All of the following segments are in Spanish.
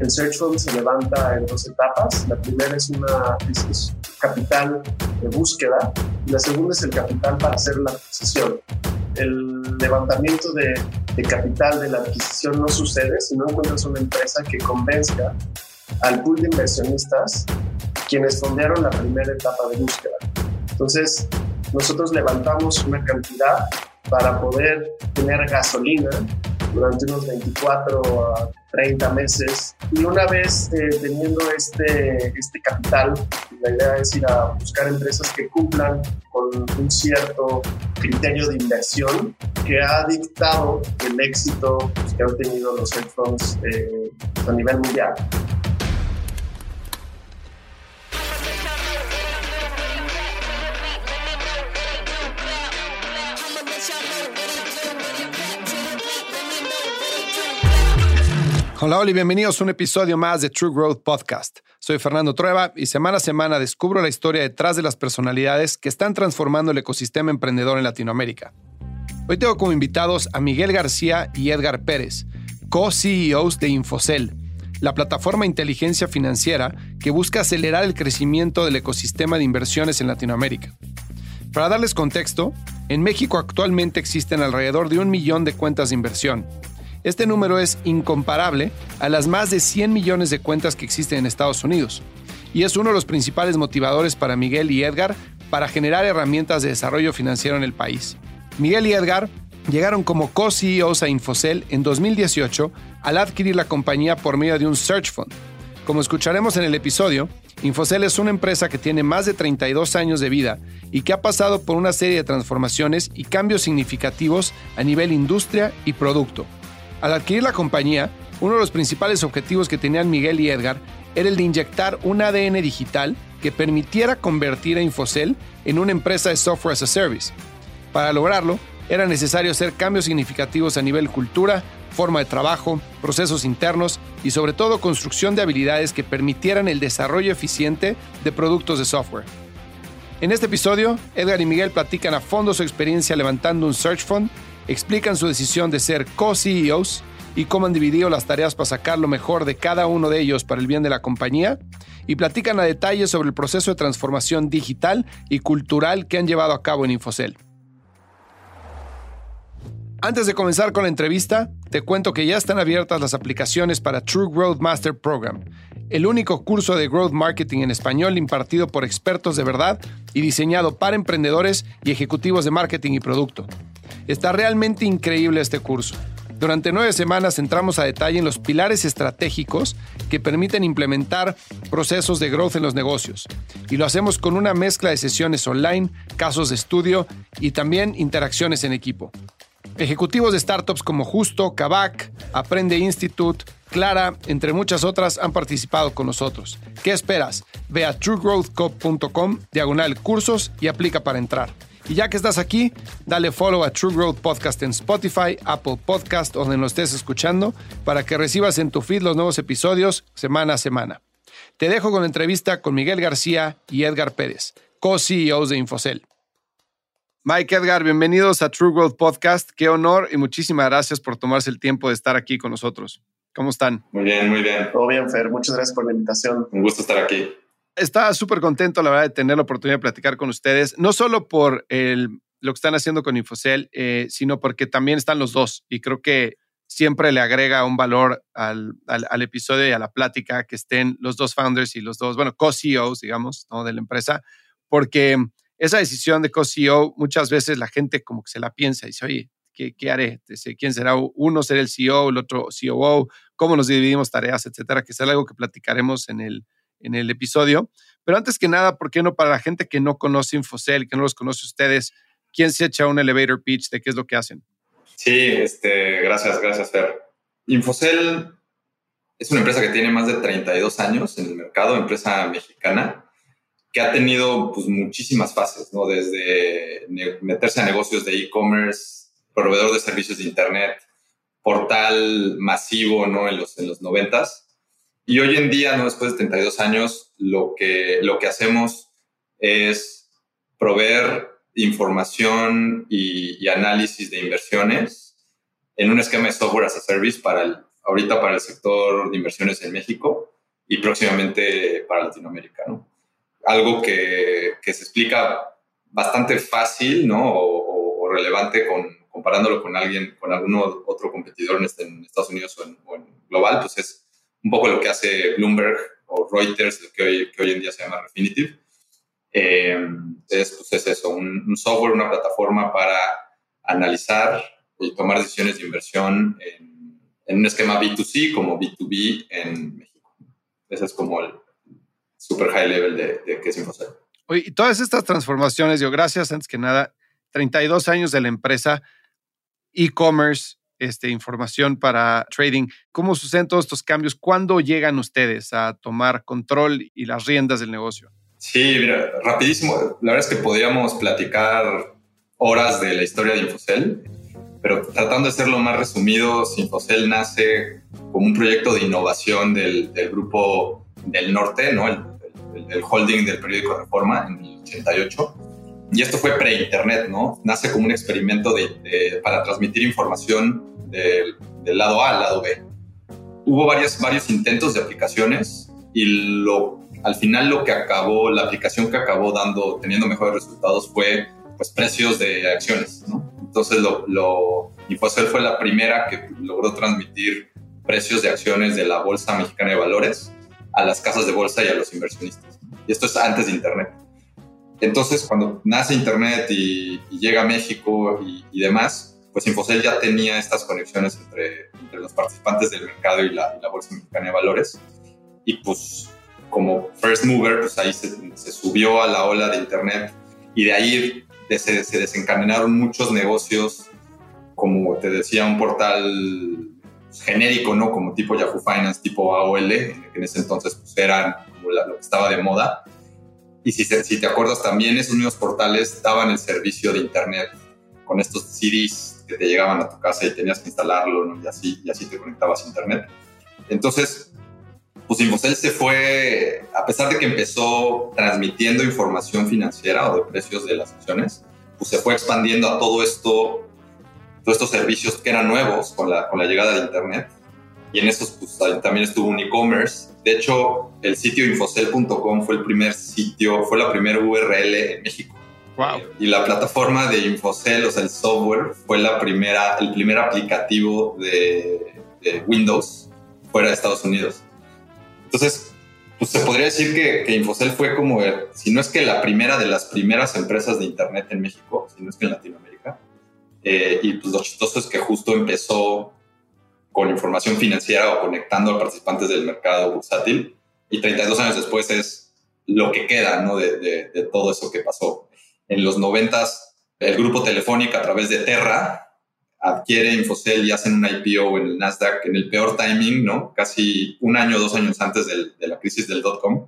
El Search Fund se levanta en dos etapas. La primera es una es, capital de búsqueda y la segunda es el capital para hacer la adquisición. El levantamiento de, de capital de la adquisición no sucede si no encuentras una empresa que convenzca al pool de inversionistas quienes fondearon la primera etapa de búsqueda. Entonces, nosotros levantamos una cantidad para poder tener gasolina durante unos 24 a 30 meses. Y una vez eh, teniendo este, este capital, la idea es ir a buscar empresas que cumplan con un cierto criterio de inversión que ha dictado el éxito que han tenido los hedge eh, a nivel mundial. Hola, hola y bienvenidos a un episodio más de True Growth Podcast. Soy Fernando Trueba y semana a semana descubro la historia detrás de las personalidades que están transformando el ecosistema emprendedor en Latinoamérica. Hoy tengo como invitados a Miguel García y Edgar Pérez, co-CEOs de Infocel, la plataforma de inteligencia financiera que busca acelerar el crecimiento del ecosistema de inversiones en Latinoamérica. Para darles contexto, en México actualmente existen alrededor de un millón de cuentas de inversión este número es incomparable a las más de 100 millones de cuentas que existen en Estados Unidos y es uno de los principales motivadores para Miguel y Edgar para generar herramientas de desarrollo financiero en el país. Miguel y Edgar llegaron como co-CEOs a Infocel en 2018 al adquirir la compañía por medio de un search fund. Como escucharemos en el episodio, Infocel es una empresa que tiene más de 32 años de vida y que ha pasado por una serie de transformaciones y cambios significativos a nivel industria y producto. Al adquirir la compañía, uno de los principales objetivos que tenían Miguel y Edgar era el de inyectar un ADN digital que permitiera convertir a Infocel en una empresa de software as a service. Para lograrlo, era necesario hacer cambios significativos a nivel cultura, forma de trabajo, procesos internos y sobre todo construcción de habilidades que permitieran el desarrollo eficiente de productos de software. En este episodio, Edgar y Miguel platican a fondo su experiencia levantando un search fund explican su decisión de ser co-CEOs y cómo han dividido las tareas para sacar lo mejor de cada uno de ellos para el bien de la compañía, y platican a detalle sobre el proceso de transformación digital y cultural que han llevado a cabo en Infocel. Antes de comenzar con la entrevista, te cuento que ya están abiertas las aplicaciones para True Growth Master Program, el único curso de Growth Marketing en español impartido por expertos de verdad y diseñado para emprendedores y ejecutivos de marketing y producto. Está realmente increíble este curso. Durante nueve semanas entramos a detalle en los pilares estratégicos que permiten implementar procesos de growth en los negocios. Y lo hacemos con una mezcla de sesiones online, casos de estudio y también interacciones en equipo. Ejecutivos de startups como Justo, Kavak, Aprende Institute, Clara, entre muchas otras, han participado con nosotros. ¿Qué esperas? Ve a truegrowthcop.com, diagonal cursos y aplica para entrar. Y ya que estás aquí, dale follow a True Growth Podcast en Spotify, Apple Podcast o donde nos estés escuchando para que recibas en tu feed los nuevos episodios semana a semana. Te dejo con la entrevista con Miguel García y Edgar Pérez, co-CEOs de Infocel. Mike Edgar, bienvenidos a True Growth Podcast. Qué honor y muchísimas gracias por tomarse el tiempo de estar aquí con nosotros. ¿Cómo están? Muy bien, muy bien. Todo bien, Fer. Muchas gracias por la invitación. Un gusto estar aquí. Estaba súper contento, la verdad, de tener la oportunidad de platicar con ustedes, no solo por el, lo que están haciendo con Infocel, eh, sino porque también están los dos y creo que siempre le agrega un valor al, al, episodio y a la plática que estén los dos founders y los dos, bueno, co-CEOs, digamos, ¿no? de la empresa, porque esa decisión de co-CEO muchas veces la gente como que se la piensa y dice, oye, ¿qué, qué haré? ¿Quién será? Uno será el CEO, el otro COO, cómo nos dividimos tareas, etcétera, que es algo que platicaremos en el, en el episodio. Pero antes que nada, ¿por qué no para la gente que no conoce Infocel, que no los conoce ustedes, quién se echa un elevator pitch de qué es lo que hacen? Sí, este, gracias, gracias, Fer. Infocel es una empresa que tiene más de 32 años en el mercado, empresa mexicana, que ha tenido pues, muchísimas fases, ¿no? Desde meterse a negocios de e-commerce, proveedor de servicios de Internet, portal masivo, ¿no? En los, en los 90 Y hoy en día, ¿no? Después de 32 años, lo que, lo que hacemos es proveer información y, análisis de inversiones en un esquema de software as a service para el, ahorita para el sector de inversiones en México y próximamente para Latinoamérica, ¿no? Algo que, que se explica bastante fácil, ¿no? O, relevante comparándolo con alguien, con algún otro competidor en, este, en Estados Unidos o en, global, pues es un poco lo que hace Bloomberg o Reuters, que hoy, que hoy en día se llama Refinitiv. Eh, es, pues es eso, un, un, software, una plataforma para analizar y tomar decisiones de inversión en en un esquema B2C como B2B en México. Ese es como el super high level de, de qué es InfoCell. Oye, y todas estas transformaciones, yo gracias antes que nada, 32 años de la empresa, e-commerce, este, información para trading. ¿Cómo suceden todos estos cambios? ¿Cuándo llegan ustedes a tomar control y las riendas del negocio? Sí, mira, rapidísimo. La verdad es que podríamos platicar horas de la historia de Infocel pero tratando de ser lo más resumido, Sinfocel nace como un proyecto de innovación del, del grupo del norte, ¿no? El, el, holding del periódico Reforma en el 88. Y esto fue pre-internet, ¿no? Nace como un experimento de, para transmitir información del, del, lado A al lado B. Hubo varios, varios intentos de aplicaciones y lo, al final lo que acabó, la aplicación que acabó dando, teniendo mejores resultados fue pues precios de acciones, ¿no? Entonces, lo, lo, Infocel fue la primera que logró transmitir precios de acciones de la Bolsa Mexicana de Valores a las casas de bolsa y a los inversionistas. Y esto es antes de Internet. Entonces, cuando nace Internet y, llega a México y, demás, pues Infocel ya tenía estas conexiones entre, entre los participantes del mercado y la, Bolsa Mexicana de Valores. Y pues como first mover, pues ahí se, se, subió a la ola de Internet y de ahí se, se, desencadenaron muchos negocios, como te decía, un portal genérico, ¿no? Como tipo Yahoo Finance, tipo AOL, en ese entonces pues, eran como lo que estaba de moda. Y si, si te acuerdas también, esos mismos portales daban el servicio de Internet con estos CDs que te llegaban a tu casa y tenías que instalarlo, ¿no? Y así, y así te conectabas a Internet. Entonces, pues Infocel se fue, a pesar de que empezó transmitiendo información financiera o de precios de las acciones, pues se fue expandiendo a todo esto, todos estos servicios que eran nuevos con la, con la llegada de Internet. Y en esos pues, también estuvo un e-commerce. De hecho, el sitio infocel.com fue el primer sitio, fue la primera URL en México. Wow. Y la plataforma de Infocel, o sea, el software, fue la primera, el primer aplicativo de, de Windows fuera de Estados Unidos. Entonces, pues se podría decir que, que, Infocel fue como, si no es que la primera de las primeras empresas de Internet en México, si no es que en Latinoamérica. Eh, y pues lo chistoso es que justo empezó con información financiera o conectando a participantes del mercado bursátil y 32 años después es lo que queda ¿no? de, todo eso que pasó. En los 90 el grupo Telefónica a través de Terra adquiere Infocel y hacen un IPO en el Nasdaq en el peor timing, ¿no? Casi un año, dos años antes de la crisis del dot-com.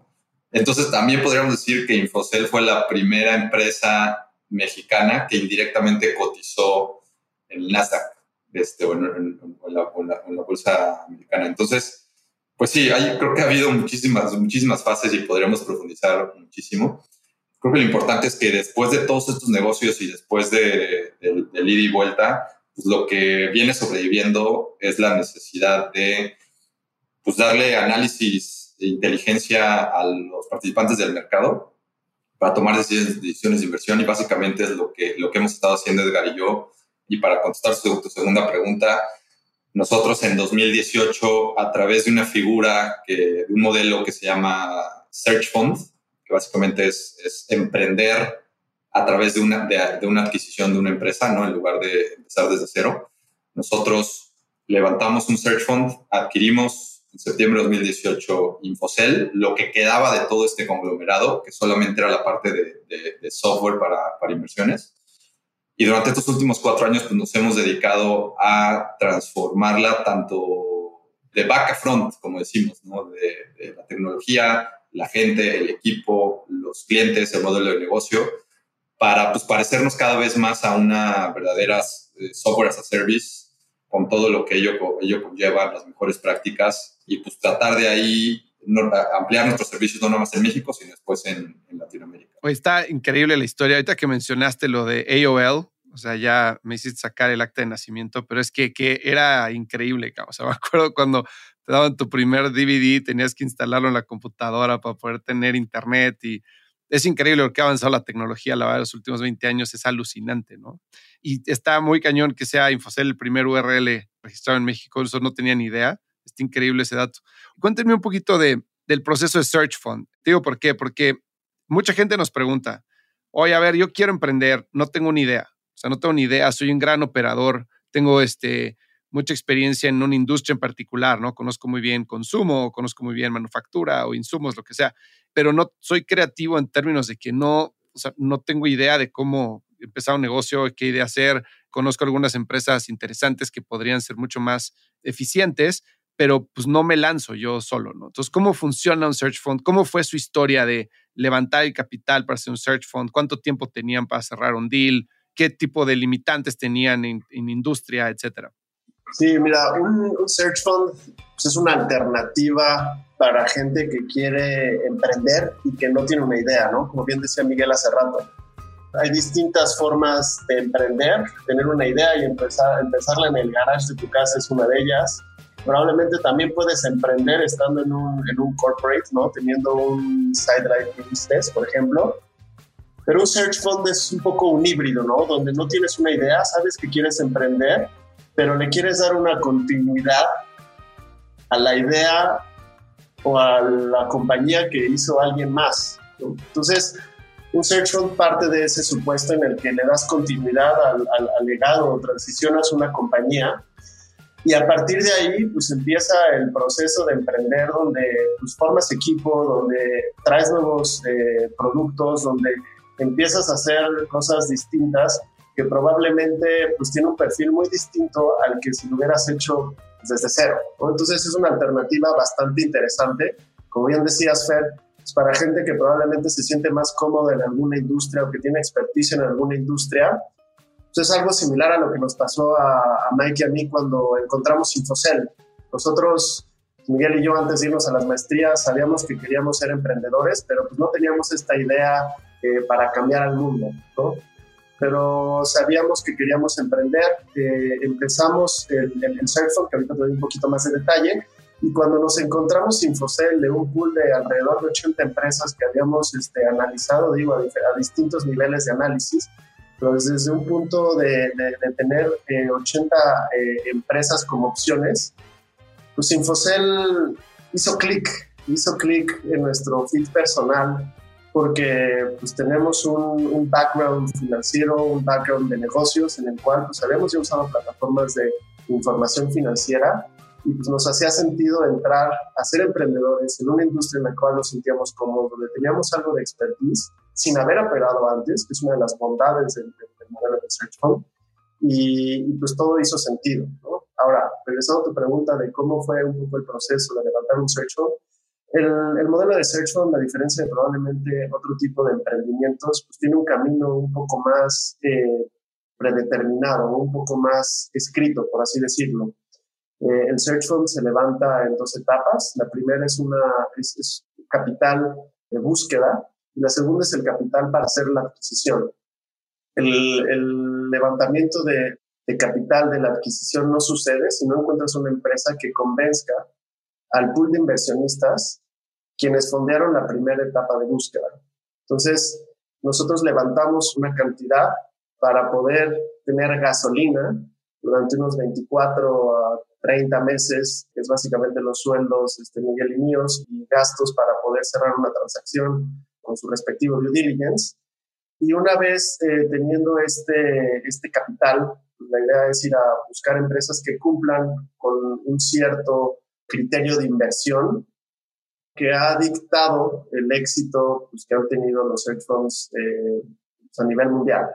Entonces también podríamos decir que Infocel fue la primera empresa mexicana que indirectamente cotizó en el Nasdaq este, o, en, la, bolsa americana. Entonces, pues sí, hay, creo que ha habido muchísimas, muchísimas fases y podríamos profundizar muchísimo. Creo que lo importante es que después de todos estos negocios y después de, del ida y vuelta, pues lo que viene sobreviviendo es la necesidad de pues darle análisis de inteligencia a los participantes del mercado para tomar decisiones, de inversión y básicamente es lo que, lo que hemos estado haciendo Edgar y yo. Y para contestar su, tu segunda pregunta, nosotros en 2018, a través de una figura, que, de un modelo que se llama Search Fund, que básicamente es, es emprender a través de una, de, una adquisición de una empresa, ¿no? En lugar de empezar desde cero. Nosotros levantamos un search fund, adquirimos en septiembre de 2018 Infocel, lo que quedaba de todo este conglomerado, que solamente era la parte de, de, software para, para, inversiones. Y durante estos últimos cuatro años pues, nos hemos dedicado a transformarla tanto de back a front, como decimos, ¿no? de, la tecnología, la gente, el equipo, los clientes, el modelo de negocio, para pues, parecernos cada vez más a una verdadera eh, software as a service con todo lo que ello, ello conlleva, las mejores prácticas y pues tratar de ahí ampliar nuestros servicios no nomás en México, sino después en, Latinoamérica. Hoy está increíble la historia. Ahorita que mencionaste lo de AOL, o sea, ya me hiciste sacar el acta de nacimiento, pero es que, que era increíble. O sea, me acuerdo cuando te daban tu primer DVD, tenías que instalarlo en la computadora para poder tener internet y es increíble lo que ha avanzado la tecnología, la verdad, los últimos 20 años es alucinante, ¿no? Y está muy cañón que sea Infocel el primer URL registrado en México, eso no tenía ni idea, está increíble ese dato. Cuéntenme un poquito de, del proceso de Search Fund. digo por qué, porque mucha gente nos pregunta, oye, a ver, yo quiero emprender, no tengo ni idea, o sea, no tengo ni idea, soy un gran operador, tengo este, mucha experiencia en una industria en particular, ¿no? Conozco muy bien consumo, conozco muy bien manufactura o insumos, lo que sea, pero no soy creativo en términos de que no, o sea, no tengo idea de cómo empezar un negocio, qué idea hacer. Conozco algunas empresas interesantes que podrían ser mucho más eficientes, pero pues no me lanzo yo solo, ¿no? Entonces, ¿cómo funciona un search fund? ¿Cómo fue su historia de levantar el capital para hacer un search fund? ¿Cuánto tiempo tenían para cerrar un deal? ¿Qué tipo de limitantes tenían en, industria, etcétera? Sí, mira, un, search fund pues, es una alternativa para gente que quiere emprender y que no tiene una idea, ¿no? Como bien decía Miguel hace rato. Hay distintas formas de emprender, tener una idea y empezar, empezarla en el garage de tu casa es una de ellas probablemente también puedes emprender estando en un, en un corporate, ¿no? Teniendo un side business, por ejemplo. Pero un search fund es un poco un híbrido, ¿no? Donde no tienes una idea, sabes que quieres emprender, pero le quieres dar una continuidad a la idea o a la compañía que hizo alguien más. Entonces, un search fund parte de ese supuesto en el que le das continuidad al, al, al legado o transicionas una compañía y a partir de ahí, pues empieza el proceso de emprender donde pues, formas equipo, donde traes nuevos eh, productos, donde empiezas a hacer cosas distintas que probablemente pues tiene un perfil muy distinto al que si lo hubieras hecho desde cero. Entonces es una alternativa bastante interesante. Como bien decías, Fer, es para gente que probablemente se siente más cómoda en alguna industria o que tiene expertise en alguna industria entonces es algo similar a lo que nos pasó a, Mike y a mí cuando encontramos Infocel. Nosotros, Miguel y yo, antes de irnos a las maestrías, sabíamos que queríamos ser emprendedores, pero pues no teníamos esta idea eh, para cambiar al mundo, ¿no? Pero sabíamos que queríamos emprender. Eh, empezamos el, el, el que ahorita te doy un poquito más de detalle, y cuando nos encontramos Infocel de un pool de alrededor de 80 empresas que habíamos este, analizado, digo, a, a distintos niveles de análisis, desde un punto de, tener 80 eh, eh, empresas como opciones, pues Infocel hizo clic, hizo clic en nuestro feed personal porque pues tenemos un, background financiero, un background de negocios en el cual pues habíamos ya usado plataformas de información financiera y pues nos hacía sentido entrar a ser emprendedores en una industria en la cual nos sentíamos cómodos, donde teníamos algo de expertise sin haber operado antes, que es una de las bondades del, modelo de Search Fund, y, pues todo hizo sentido. Ahora, regresando a tu pregunta de cómo fue un poco el proceso de levantar un Search Fund, el, el, modelo de Search Fund, a diferencia de probablemente otro tipo de emprendimientos, pues tiene un camino un poco más eh, predeterminado, un poco más escrito, por así decirlo. Eh, el Search Fund se levanta en dos etapas. La primera es una es capital de búsqueda, y la segunda es el capital para hacer la adquisición. El, levantamiento de, capital de la adquisición no sucede si no encuentras una empresa que convenzca al pool de inversionistas quienes fondearon la primera etapa de búsqueda. Entonces, nosotros levantamos una cantidad para poder tener gasolina durante unos 24 a 30 meses, que es básicamente los sueldos este, Miguel y míos, y gastos para poder cerrar una transacción con su respectivo due diligence. Y una vez eh, teniendo este, este capital, pues, la idea es ir a buscar empresas que cumplan con un cierto criterio de inversión que ha dictado el éxito pues, que han tenido los hedge funds eh, pues, a nivel mundial.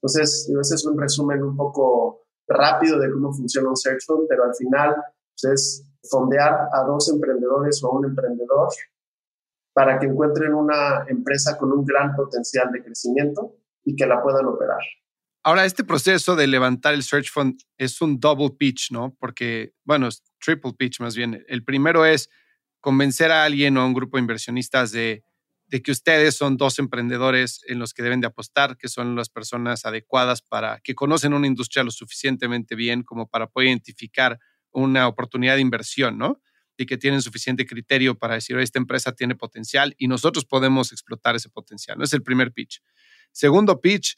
Entonces, ese es un resumen un poco rápido de cómo funciona un search fund, pero al final pues, es fondear a dos emprendedores o a un emprendedor para que encuentren una empresa con un gran potencial de crecimiento y que la puedan operar. Ahora, este proceso de levantar el Search Fund es un double pitch, ¿no? Porque, bueno, es triple pitch más bien. El primero es convencer a alguien o a un grupo de inversionistas de, de que ustedes son dos emprendedores en los que deben de apostar, que son las personas adecuadas para que conocen una industria lo suficientemente bien como para poder identificar una oportunidad de inversión, ¿no? Y que tienen suficiente criterio para decir, esta empresa tiene potencial y nosotros podemos explotar ese potencial. ¿no? Es el primer pitch. Segundo pitch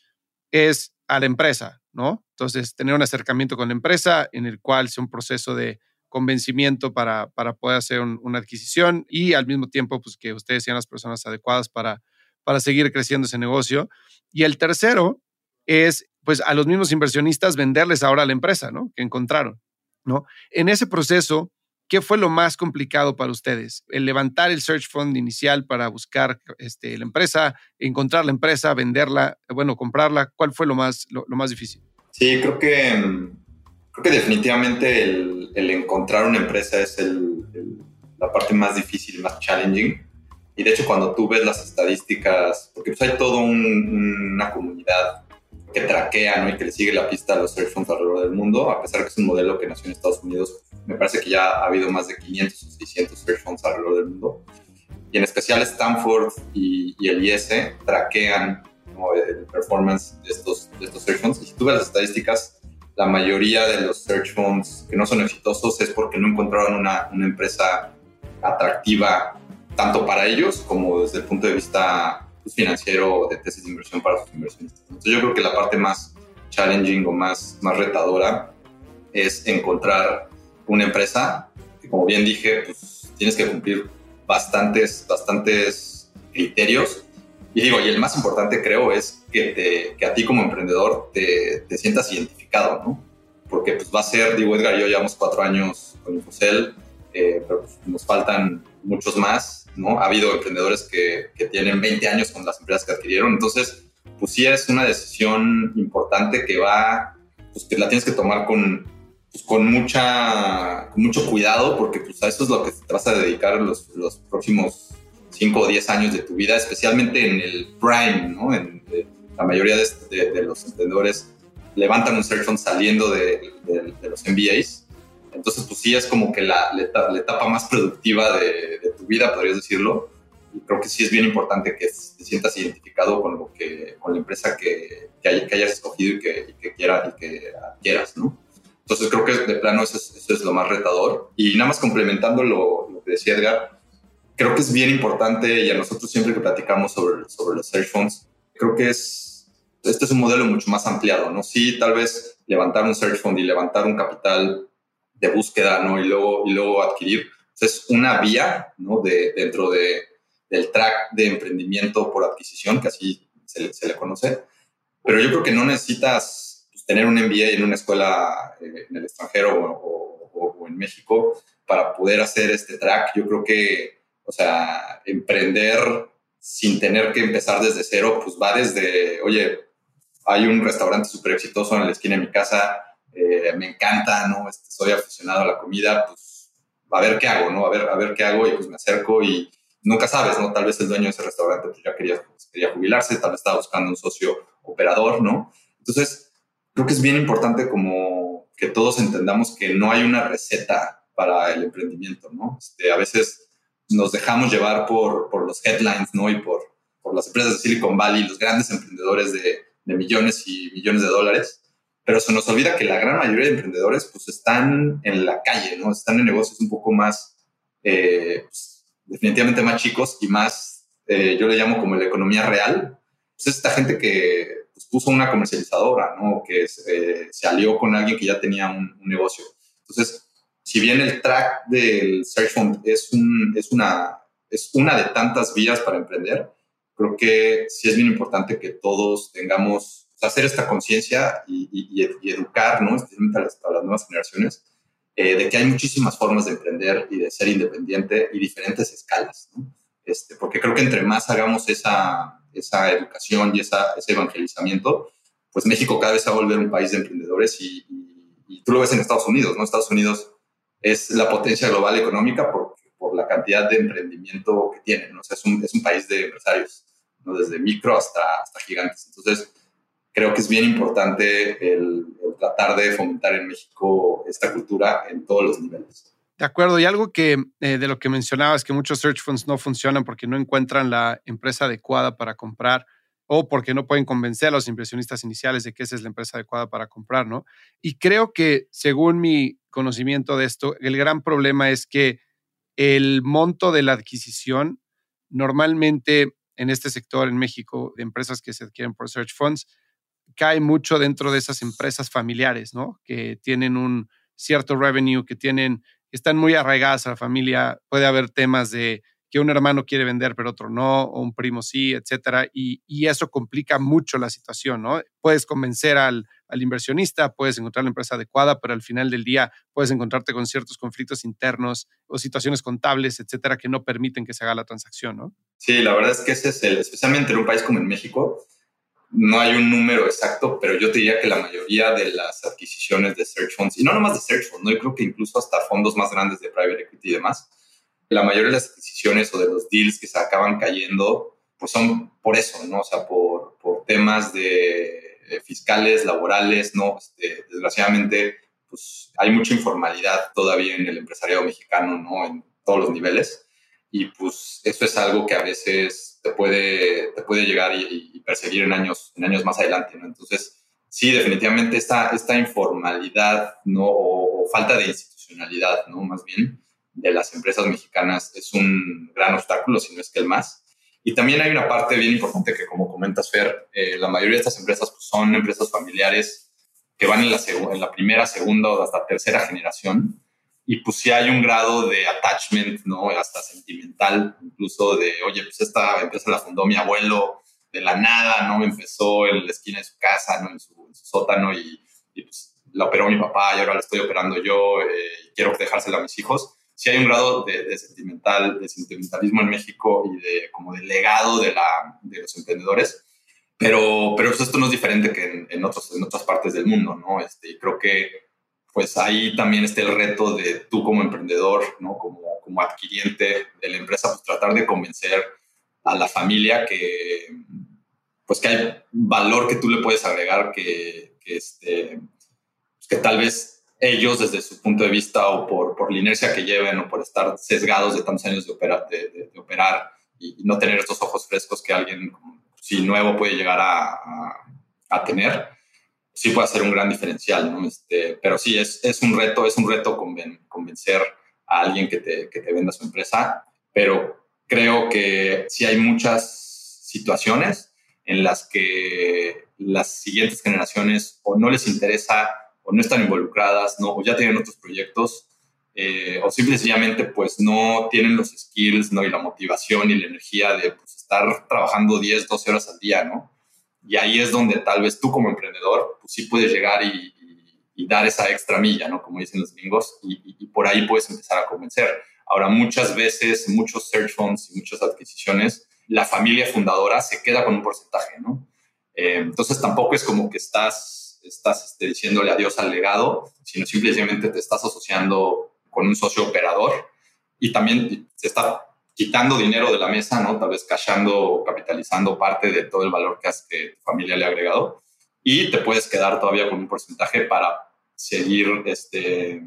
es a la empresa, ¿no? Entonces, tener un acercamiento con la empresa en el cual sea un proceso de convencimiento para, para poder hacer una adquisición y al mismo tiempo, pues que ustedes sean las personas adecuadas para, para seguir creciendo ese negocio. Y el tercero es, pues, a los mismos inversionistas venderles ahora a la empresa, ¿no? Que encontraron, ¿no? En ese proceso, ¿qué fue lo más complicado para ustedes? El levantar el search fund inicial para buscar este, la empresa, encontrar la empresa, venderla, bueno, comprarla. ¿Cuál fue lo más, lo, más difícil? Sí, creo que, creo que definitivamente el, el encontrar una empresa es el, la parte más difícil, más challenging. Y de hecho, cuando tú ves las estadísticas, porque pues hay toda una comunidad que traquea ¿no? y que le sigue la pista a los search funds alrededor del mundo, a pesar que es un modelo que nació en Estados Unidos, me parece que ya ha habido más de 500 o 600 search funds alrededor del mundo. Y en especial Stanford y, el IS traquean el performance de estos, de estos search funds. Y si tú ves las estadísticas, la mayoría de los search funds que no son exitosos es porque no encontraron una, una empresa atractiva tanto para ellos como desde el punto de vista financiero de tesis de inversión para sus inversionistas. Entonces yo creo que la parte más challenging o más, más retadora es encontrar una empresa que, como bien dije, pues tienes que cumplir bastantes, bastantes criterios. Y digo, y el más importante creo es que, te, que a ti como emprendedor te, te, sientas identificado, ¿no? Porque pues va a ser, digo, Edgar y yo llevamos cuatro años con Infocel, eh, pero pues, nos faltan muchos más ¿no? Ha habido emprendedores que, que, tienen 20 años con las empresas que adquirieron, entonces, pues sí es una decisión importante que va, pues que la tienes que tomar con, pues, con, mucha, mucho cuidado, porque pues a eso es lo que te vas a dedicar los, los próximos 5 o 10 años de tu vida, especialmente en el prime, ¿no? En, la mayoría de, de, los emprendedores levantan un search fund saliendo de, de los MBAs entonces, pues sí, es como que la, la, etapa más productiva de, tu vida, podrías decirlo. Y creo que sí es bien importante que te sientas identificado con lo que, con la empresa que, que, hayas escogido y que, y que, quiera, y que quieras, ¿no? Entonces creo que de plano eso es, eso es lo más retador. Y nada más complementando lo, lo, que decía Edgar, creo que es bien importante y a nosotros siempre que platicamos sobre, sobre los search funds, creo que es, este es un modelo mucho más ampliado, ¿no? Sí, tal vez levantar un search fund y levantar un capital de búsqueda, ¿no? Y luego, y luego adquirir. es una vía, ¿no? De, dentro de, del track de emprendimiento por adquisición, que así se, se le conoce. Pero yo creo que no necesitas pues, tener un MBA en una escuela eh, en el extranjero o, o, en México para poder hacer este track. Yo creo que, o sea, emprender sin tener que empezar desde cero, pues va desde, oye, hay un restaurante súper exitoso en la esquina de mi casa, eh, me encanta, ¿no? Este, soy aficionado a la comida, pues a ver qué hago, ¿no? A ver, a ver qué hago y pues me acerco y nunca sabes, ¿no? Tal vez el dueño de ese restaurante pues, ya quería, pues, quería jubilarse, tal vez estaba buscando un socio operador, ¿no? Entonces, creo que es bien importante como que todos entendamos que no hay una receta para el emprendimiento, ¿no? Este, a veces nos dejamos llevar por, por los headlines, ¿no? Y por, por las empresas de Silicon Valley, los grandes emprendedores de, de millones y millones de dólares pero se nos olvida que la gran mayoría de emprendedores pues están en la calle, ¿no? Están en negocios un poco más, eh, pues, definitivamente más chicos y más, eh, yo le llamo como la economía real. Pues esta gente que pues, puso una comercializadora, ¿no? Que eh, se alió con alguien que ya tenía un, negocio. Entonces, si bien el track del Search Fund es, un, es, una, es una de tantas vías para emprender, creo que sí es bien importante que todos tengamos hacer esta conciencia y, educar, ¿no? especialmente a las, nuevas generaciones, eh, de que hay muchísimas formas de emprender y de ser independiente y diferentes escalas. ¿no? Este, porque creo que entre más hagamos esa, esa educación y esa, ese evangelizamiento, pues México cada vez va a volver un país de emprendedores y, y, tú lo ves en Estados Unidos, ¿no? Estados Unidos es la potencia global económica por, por la cantidad de emprendimiento que tiene. ¿no? es, un, es un país de empresarios, ¿no? desde micro hasta, hasta gigantes. Entonces, creo que es bien importante el, tratar de fomentar en México esta cultura en todos los niveles. De acuerdo, y algo que eh, de lo que mencionaba es que muchos search funds no funcionan porque no encuentran la empresa adecuada para comprar o porque no pueden convencer a los inversionistas iniciales de que esa es la empresa adecuada para comprar, ¿no? Y creo que, según mi conocimiento de esto, el gran problema es que el monto de la adquisición normalmente en este sector en México de empresas que se adquieren por search funds cae mucho dentro de esas empresas familiares, ¿no? Que tienen un cierto revenue, que tienen, están muy arraigadas a la familia. Puede haber temas de que un hermano quiere vender pero otro no, o un primo sí, etcétera, y, eso complica mucho la situación, ¿no? Puedes convencer al, al, inversionista, puedes encontrar la empresa adecuada, pero al final del día puedes encontrarte con ciertos conflictos internos o situaciones contables, etcétera, que no permiten que se haga la transacción, ¿no? Sí, la verdad es que ese es el, especialmente en un país como en México, no hay un número exacto, pero yo te diría que la mayoría de las adquisiciones de search funds, y no nomás de search funds, ¿no? yo creo que incluso hasta fondos más grandes de private equity y demás, la mayoría de las adquisiciones o de los deals que se acaban cayendo, pues son por eso, ¿no? O sea, por, por temas de, fiscales, laborales, ¿no? Este, desgraciadamente, pues hay mucha informalidad todavía en el empresariado mexicano, ¿no? En todos los niveles. Y pues eso es algo que a veces te puede, te puede llegar y, perseguir en años, en años más adelante, ¿no? Entonces, sí, definitivamente esta, esta informalidad, ¿no? O, o falta de institucionalidad, ¿no? Más bien, de las empresas mexicanas es un gran obstáculo, si no es que el más. Y también hay una parte bien importante que, como comentas, Fer, eh, la mayoría de estas empresas pues, son empresas familiares que van en la, en la primera, segunda o hasta tercera generación. Y pues sí hay un grado de attachment, ¿no? Hasta sentimental, incluso de, oye, pues esta empresa la fundó mi abuelo de la nada, ¿no? Empezó en la esquina de su casa, ¿no? En su, sótano y, pues la operó mi papá y ahora la estoy operando yo eh, y quiero dejársela a mis hijos sí hay un grado de, sentimental, de sentimentalismo en México y de como de legado de, la, de los emprendedores, pero, pero pues esto no es diferente que en, otros, en otras partes del mundo, ¿no? Este, creo que pues ahí también está el reto de tú como emprendedor, ¿no? Como, como adquiriente de la empresa, pues tratar de convencer a la familia que pues que hay valor que tú le puedes agregar que, que este, pues, que tal vez ellos desde su punto de vista o por, por la inercia que lleven o por estar sesgados de tantos años de, operar de, operar y, no tener estos ojos frescos que alguien si nuevo puede llegar a, a, tener, sí puede ser un gran diferencial, ¿no? Este, pero sí, es, es un reto, es un reto convencer a alguien que te, que te venda su empresa, pero creo que sí hay muchas situaciones en las que las siguientes generaciones o no les interesa o no están involucradas, ¿no? o ya tienen otros proyectos, eh, o simplemente pues no tienen los skills, ¿no? Y la motivación y la energía de pues, estar trabajando 10, 12 horas al día, ¿no? Y ahí es donde tal vez tú como emprendedor, pues sí puedes llegar y, dar esa extra milla, ¿no? Como dicen los gringos, y, por ahí puedes empezar a convencer. Ahora, muchas veces, muchos search funds y muchas adquisiciones, la familia fundadora se queda con un porcentaje, ¿no? Eh, entonces tampoco es como que estás estás este, diciéndole adiós al legado, sino simplemente te estás asociando con un socio operador y también está quitando dinero de la mesa, ¿no? Tal vez cachando, capitalizando parte de todo el valor que, has, que tu familia le ha agregado y te puedes quedar todavía con un porcentaje para seguir, este,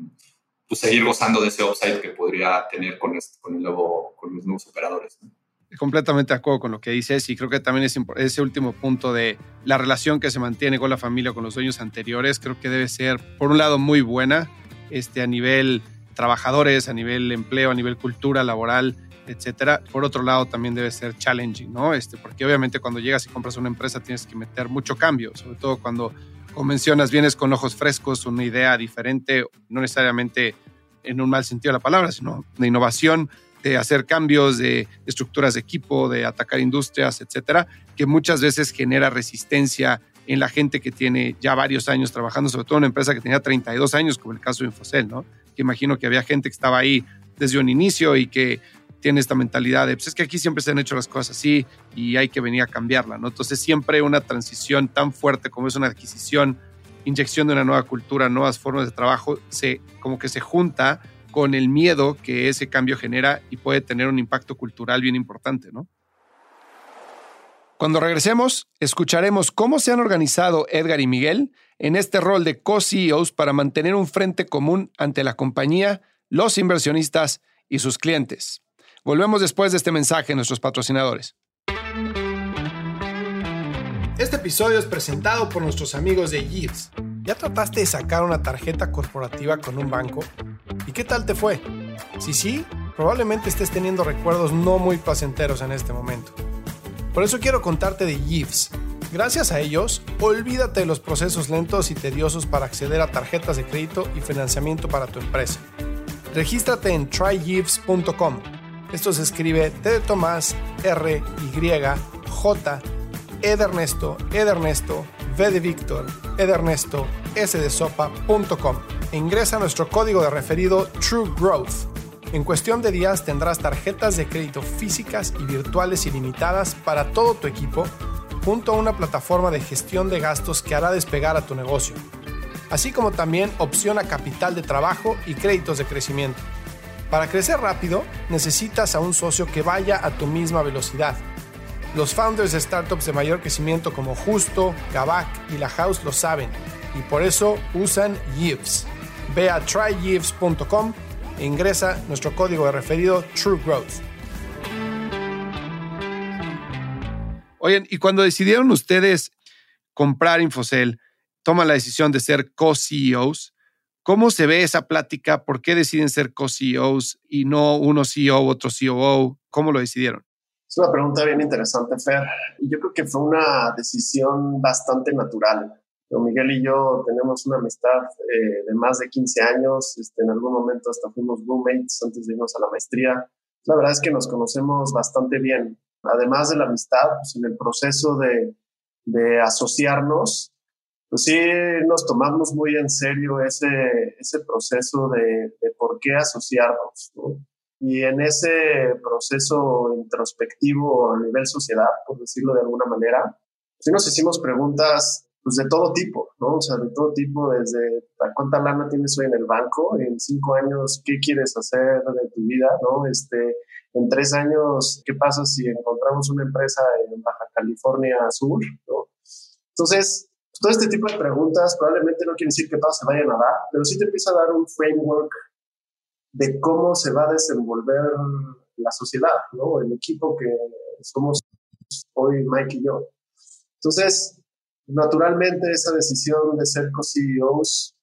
pues seguir gozando de ese upside que podría tener con, este, con, el nuevo, con los nuevos operadores. ¿no? completamente de acuerdo con lo que dices y creo que también es ese último punto de la relación que se mantiene con la familia, con los dueños anteriores, creo que debe ser, por un lado, muy buena este, a nivel trabajadores, a nivel empleo, a nivel cultura laboral, etcétera. Por otro lado, también debe ser challenging, ¿no? Este, porque obviamente cuando llegas y compras una empresa tienes que meter mucho cambio, sobre todo cuando, como vienes con ojos frescos, una idea diferente, no necesariamente en un mal sentido de la palabra, sino de innovación de hacer cambios de estructuras de equipo, de atacar industrias, etcétera, que muchas veces genera resistencia en la gente que tiene ya varios años trabajando, sobre todo en una empresa que tenía 32 años, como el caso de Infocel, ¿no? Que imagino que había gente que estaba ahí desde un inicio y que tiene esta mentalidad de, pues es que aquí siempre se han hecho las cosas así y hay que venir a cambiarla, ¿no? Entonces siempre una transición tan fuerte como es una adquisición, inyección de una nueva cultura, nuevas formas de trabajo, se como que se junta con el miedo que ese cambio genera y puede tener un impacto cultural bien importante, ¿no? Cuando regresemos, escucharemos cómo se han organizado Edgar y Miguel en este rol de co-CEOs para mantener un frente común ante la compañía, los inversionistas y sus clientes. Volvemos después de este mensaje a nuestros patrocinadores. Este episodio es presentado por nuestros amigos de Yves. ¿Ya trataste de sacar una tarjeta corporativa con un banco? ¿Y qué tal te fue? Si sí, probablemente estés teniendo recuerdos no muy placenteros en este momento. Por eso quiero contarte de Yves. Gracias a ellos, olvídate de los procesos lentos y tediosos para acceder a tarjetas de crédito y financiamiento para tu empresa. Regístrate en trygifs.com. Esto se escribe T de Tomás, R, Y, J, E de Ernesto, E de Ernesto, V de Víctor, E de Ernesto, S de Sopa.com. E ingresa nuestro código de referido True Growth en cuestión de días tendrás tarjetas de crédito físicas y virtuales ilimitadas para todo tu equipo, junto a una plataforma de gestión de gastos que hará despegar a tu negocio, así como también opción a capital de trabajo y créditos de crecimiento. Para crecer rápido, necesitas a un socio que vaya a tu misma velocidad. Los founders de startups de mayor crecimiento como Justo, Kavak y La House lo saben y por eso usan Yves. Ve a tryyves.com ingresa nuestro código de referido True Growth. Oigan, y cuando decidieron ustedes comprar Infocel, toman la decisión de ser co-CEOs. ¿Cómo se ve esa plática? ¿Por qué deciden ser co-CEOs y no uno CEO, otro COO? ¿Cómo lo decidieron? Es una pregunta bien interesante, Fer. Yo creo que fue una decisión bastante natural. Miguel y yo tenemos una amistad eh, de más de 15 años. Este, en algún momento hasta fuimos roommates antes de irnos a la maestría. La verdad es que nos conocemos bastante bien. Además de la amistad, pues en el proceso de, de asociarnos, pues sí nos tomamos muy en serio ese, ese proceso de, de por qué asociarnos. Y en ese proceso introspectivo a nivel sociedad, por decirlo de alguna manera, sí nos hicimos preguntas pues de todo tipo, ¿no? O sea, de todo tipo, desde cuánta lana tienes hoy en el banco, en cinco años, qué quieres hacer de tu vida, ¿no? Este, en tres años, ¿qué pasa si encontramos una empresa en Baja California Sur, ¿no? Entonces, pues, todo este tipo de preguntas probablemente no quiere decir que todas se vayan a dar, pero sí te empieza a dar un framework de cómo se va a desenvolver la sociedad, ¿no? El equipo que somos hoy Mike y yo. Entonces, naturalmente esa decisión de ser co-CEOs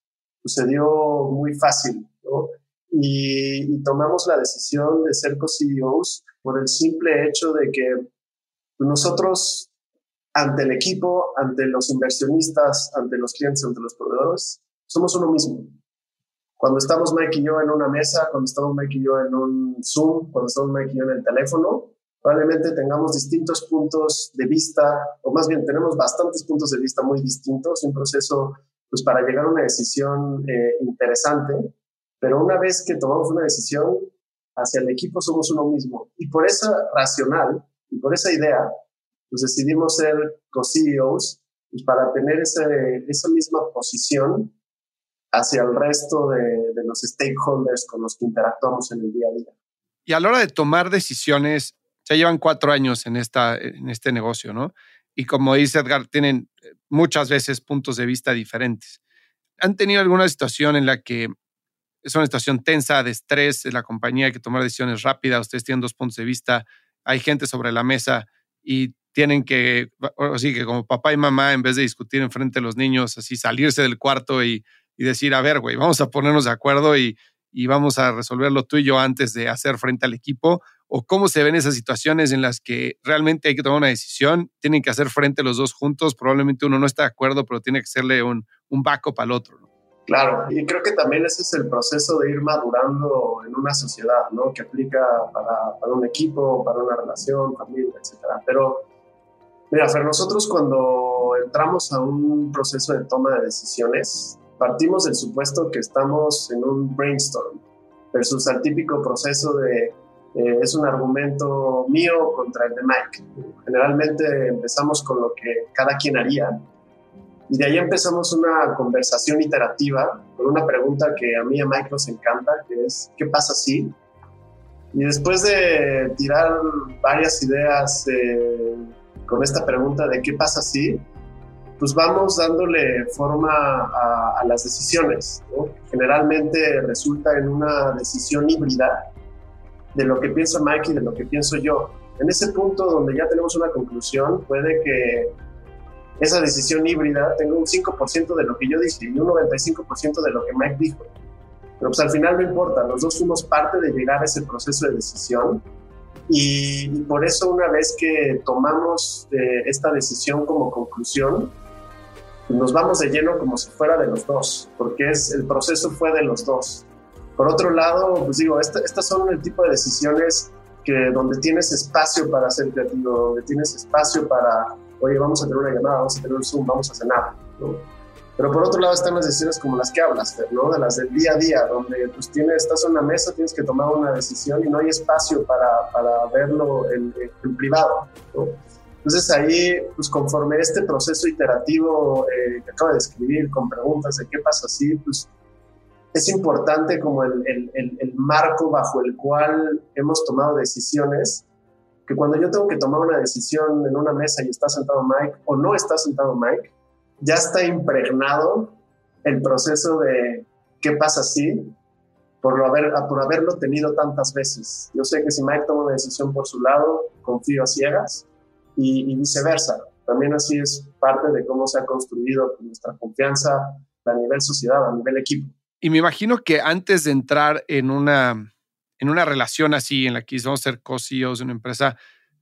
sucedió muy fácil, ¿no? Y, tomamos la decisión de ser co-CEOs por el simple hecho de que nosotros, ante el equipo, ante los inversionistas, ante los clientes, ante los proveedores, somos uno mismo. Cuando estamos Mike y yo en una mesa, cuando estamos Mike y yo en un Zoom, cuando estamos Mike y yo en el teléfono, probablemente tengamos distintos puntos de vista, o más bien tenemos bastantes puntos de vista muy distintos, un proceso pues para llegar a una decisión eh, interesante, pero una vez que tomamos una decisión hacia el equipo somos uno mismo. Y por esa racional y por esa idea, pues decidimos ser co-CEOs pues para tener ese, esa misma posición hacia el resto de, de los stakeholders con los que interactuamos en el día a día. Y a la hora de tomar decisiones, ya llevan cuatro años en, esta, en este negocio, ¿no? Y como dice Edgar, tienen eh, muchas veces puntos de vista diferentes. ¿Han tenido alguna situación en la que es una situación tensa, de estrés, en la compañía hay que tomar decisiones rápidas, ustedes tienen dos puntos de vista, hay gente sobre la mesa y tienen que, así que como papá y mamá, en vez de discutir en frente de los niños, así salirse del cuarto y, y decir, a ver, güey, vamos a ponernos de acuerdo y, y vamos a resolverlo tú y yo antes de hacer frente al equipo? ¿O cómo se ven esas situaciones en las que realmente hay que tomar una decisión? Tienen que hacer frente los dos juntos. Probablemente uno no está de acuerdo, pero tiene que hacerle un, un backup al otro. Claro, y creo que también ese es el proceso de ir madurando en una sociedad, ¿no? Que aplica para, para un equipo, para una relación, familia, etcétera. Pero, mira, Fer, nosotros cuando entramos a un proceso de toma de decisiones, partimos del supuesto que estamos en un brainstorm versus al típico proceso de eh, es un argumento mío contra el de Mike. Generalmente empezamos con lo que cada quien haría Y de ahí empezamos una conversación iterativa con una pregunta que a mí y a Mike nos encanta, que es, ¿qué pasa si? Y después de tirar varias ideas eh, con esta pregunta de qué pasa si, pues vamos dándole forma a, las decisiones. Generalmente resulta en una decisión híbrida de lo que piensa Mike y de lo que pienso yo. En ese punto donde ya tenemos una conclusión, puede que esa decisión híbrida tenga un 5% de lo que yo dije y un 95% de lo que Mike dijo. Pero pues al final no importa, los dos fuimos parte de llegar a ese proceso de decisión y, por eso una vez que tomamos eh, esta decisión como conclusión, nos vamos de lleno como si fuera de los dos, porque es, el proceso fue de los dos. Por otro lado, pues digo, estas son el tipo de decisiones que donde tienes espacio para ser creativo, donde tienes espacio para, oye, vamos a tener una llamada, vamos a tener un Zoom, vamos a cenar, Pero por otro lado están las decisiones como las que hablas, ¿no? De las del día a día, donde pues tienes, estás en una mesa, tienes que tomar una decisión y no hay espacio para, para verlo en, en privado, ¿no? Entonces ahí, pues conforme este proceso iterativo eh, que acabo de describir, con preguntas de qué pasa así, pues es importante como el, el, el, marco bajo el cual hemos tomado decisiones, que cuando yo tengo que tomar una decisión en una mesa y está sentado Mike o no está sentado Mike, ya está impregnado el proceso de qué pasa así por, lo haber, por haberlo tenido tantas veces. Yo sé que si Mike toma una decisión por su lado, confío a ciegas, y, viceversa. También así es parte de cómo se ha construido nuestra confianza a nivel sociedad, a nivel equipo. Y me imagino que antes de entrar en una, en una relación así, en la que vamos ser co-CEOs de una empresa,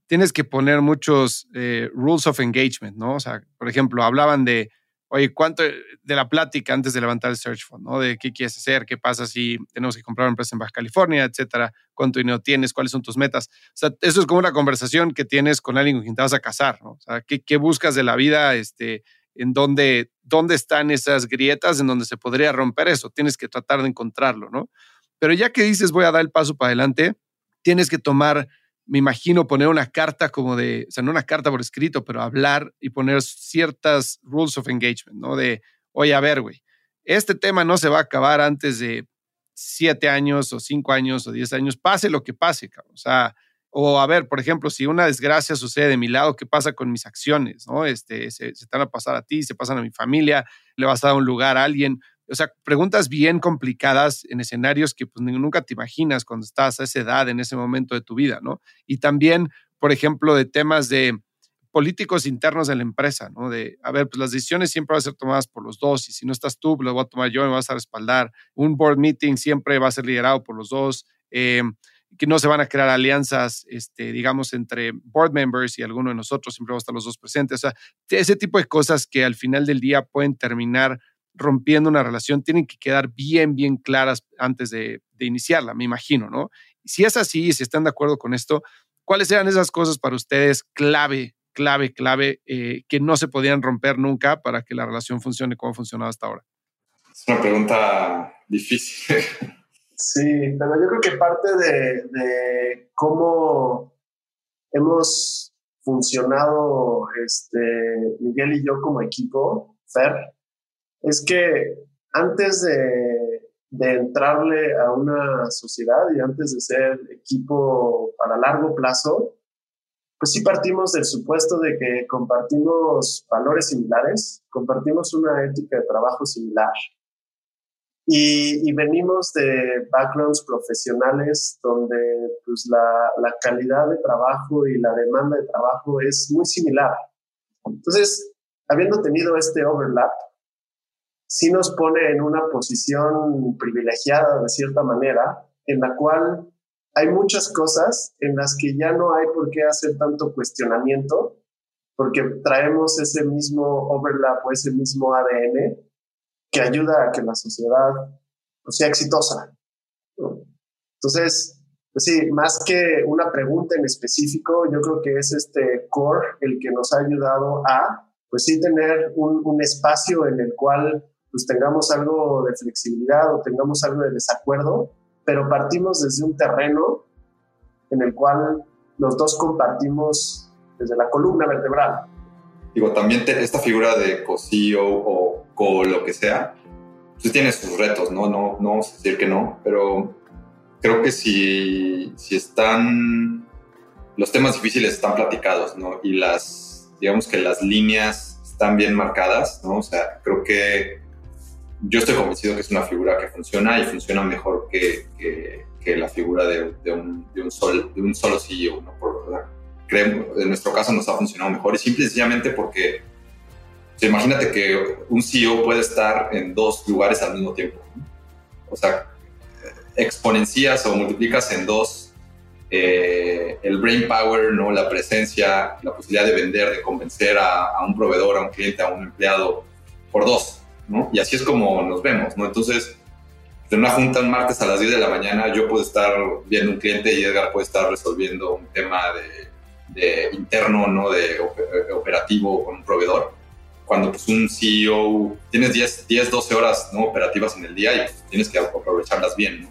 tienes que poner muchos eh, rules of engagement, ¿no? O sea, por ejemplo, hablaban de oye, ¿cuánto de la plática antes de levantar el search fund, ¿no? De qué quieres hacer, qué pasa si tenemos que comprar una empresa en Baja California, etcétera, cuánto dinero tienes, cuáles son tus metas. O sea, eso es como una conversación que tienes con alguien con quien te vas a casar, ¿no? O sea, ¿qué, buscas de la vida? Este, en dónde, dónde están esas grietas en donde se podría romper eso. Tienes que tratar de encontrarlo, ¿no? Pero ya que dices voy a dar el paso para adelante, tienes que tomar me imagino poner una carta como de, o sea, no una carta por escrito, pero hablar y poner ciertas rules of engagement, ¿no? De, oye, a ver, güey, este tema no se va a acabar antes de siete años o cinco años o diez años, pase lo que pase, cabrón. O sea, o a ver, por ejemplo, si una desgracia sucede de mi lado, ¿qué pasa con mis acciones? ¿No? Este, se, se van a pasar a ti, se pasan a mi familia, le vas a dar un lugar a alguien o sea, preguntas bien complicadas en escenarios que pues, nunca te imaginas cuando estás a esa edad, en ese momento de tu vida, ¿no? Y también, por ejemplo, de temas de políticos internos de la empresa, ¿no? De, a ver, pues las decisiones siempre van a ser tomadas por los dos y si no estás tú, lo voy a tomar yo, me vas a respaldar. Un board meeting siempre va a ser liderado por los dos. Eh, que no se van a crear alianzas, este, digamos, entre board members y alguno de nosotros, siempre va a estar los dos presentes. O sea, ese tipo de cosas que al final del día pueden terminar rompiendo una relación tienen que quedar bien, bien claras antes de, iniciarla, me imagino, ¿no? Si es así, si están de acuerdo con esto, ¿cuáles eran esas cosas para ustedes clave, clave, clave, eh, que no se podían romper nunca para que la relación funcione como ha funcionado hasta ahora? Es una pregunta difícil. Sí, pero yo creo que parte de, de cómo hemos funcionado este, Miguel y yo como equipo, Fer, es que antes de, entrarle a una sociedad y antes de ser equipo para largo plazo, pues sí partimos del supuesto de que compartimos valores similares, compartimos una ética de trabajo similar y, venimos de backgrounds profesionales donde pues la, la, calidad de trabajo y la demanda de trabajo es muy similar. Entonces, habiendo tenido este overlap, sí nos pone en una posición privilegiada de cierta manera, en la cual hay muchas cosas en las que ya no hay por qué hacer tanto cuestionamiento, porque traemos ese mismo overlap o ese mismo ADN que ayuda a que la sociedad pues, sea exitosa. Entonces, pues sí, más que una pregunta en específico, yo creo que es este core el que nos ha ayudado a, pues sí, tener un espacio en el cual pues tengamos algo de flexibilidad o tengamos algo de desacuerdo, pero partimos desde un terreno en el cual los dos compartimos desde la columna vertebral. digo, también esta figura de co-CEO o co lo que sea, pues tiene sus retos, ¿no? No, no vamos a decir que no, pero creo que si, si están, los temas difíciles están platicados, ¿no? Y las, digamos que las líneas están bien marcadas, ¿no? O sea, creo que yo estoy convencido que es una figura que funciona y funciona mejor que, que, la figura de, de, un, de, un sol, de un solo CEO, ¿no? Por, creo, en nuestro caso nos ha funcionado mejor y simple y sencillamente porque imagínate que un CEO puede estar en dos lugares al mismo tiempo. O sea, exponencias o multiplicas en dos eh, el brain power, ¿no? la presencia, la posibilidad de vender, de convencer a, a, un proveedor, a un cliente, a un empleado por dos. Y así es como nos vemos. ¿no? Entonces, en una junta un martes a las 10 de la mañana, yo puedo estar viendo un cliente y Edgar puede estar resolviendo un tema de, interno, ¿no? de operativo con un proveedor. Cuando pues, un CEO, tienes 10, 10 12 horas ¿no? operativas en el día y pues, tienes que aprovecharlas bien. ¿no?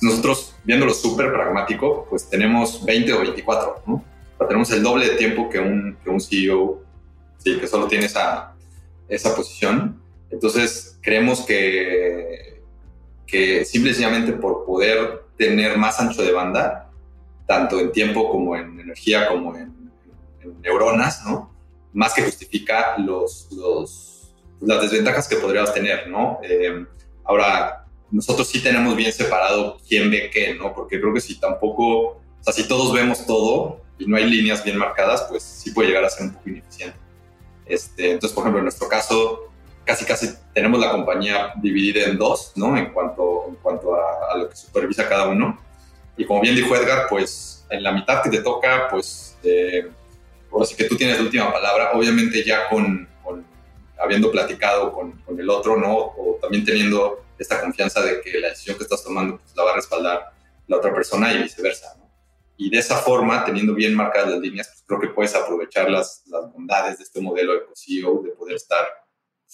Nosotros, viéndolo súper pragmático, pues tenemos 20 o 24, ¿no? tenemos el doble de tiempo que un, que un CEO, sí, que solo tiene esa, esa posición. Entonces, creemos que, que simplemente por poder tener más ancho de banda, tanto en tiempo como en energía, como en, neuronas, ¿no? Más que justifica los, los, las desventajas que podríamos tener, ¿no? Eh, ahora, nosotros sí tenemos bien separado quién ve qué, ¿no? Porque creo que si tampoco, o sea, si todos vemos todo y no hay líneas bien marcadas, pues sí puede llegar a ser un poco ineficiente. Este, entonces, por ejemplo, en nuestro caso, casi casi tenemos la compañía dividida en dos, ¿no? En cuanto, en cuanto a, lo que supervisa cada uno. Y como bien dijo Edgar, pues en la mitad que te toca, pues, eh, ahora sí que tú tienes la última palabra, obviamente ya con, con habiendo platicado con, con, el otro, ¿no? O también teniendo esta confianza de que la decisión que estás tomando pues, la va a respaldar la otra persona y viceversa. ¿no? Y de esa forma, teniendo bien marcadas las líneas, pues, creo que puedes aprovechar las, las bondades de este modelo de CEO de poder estar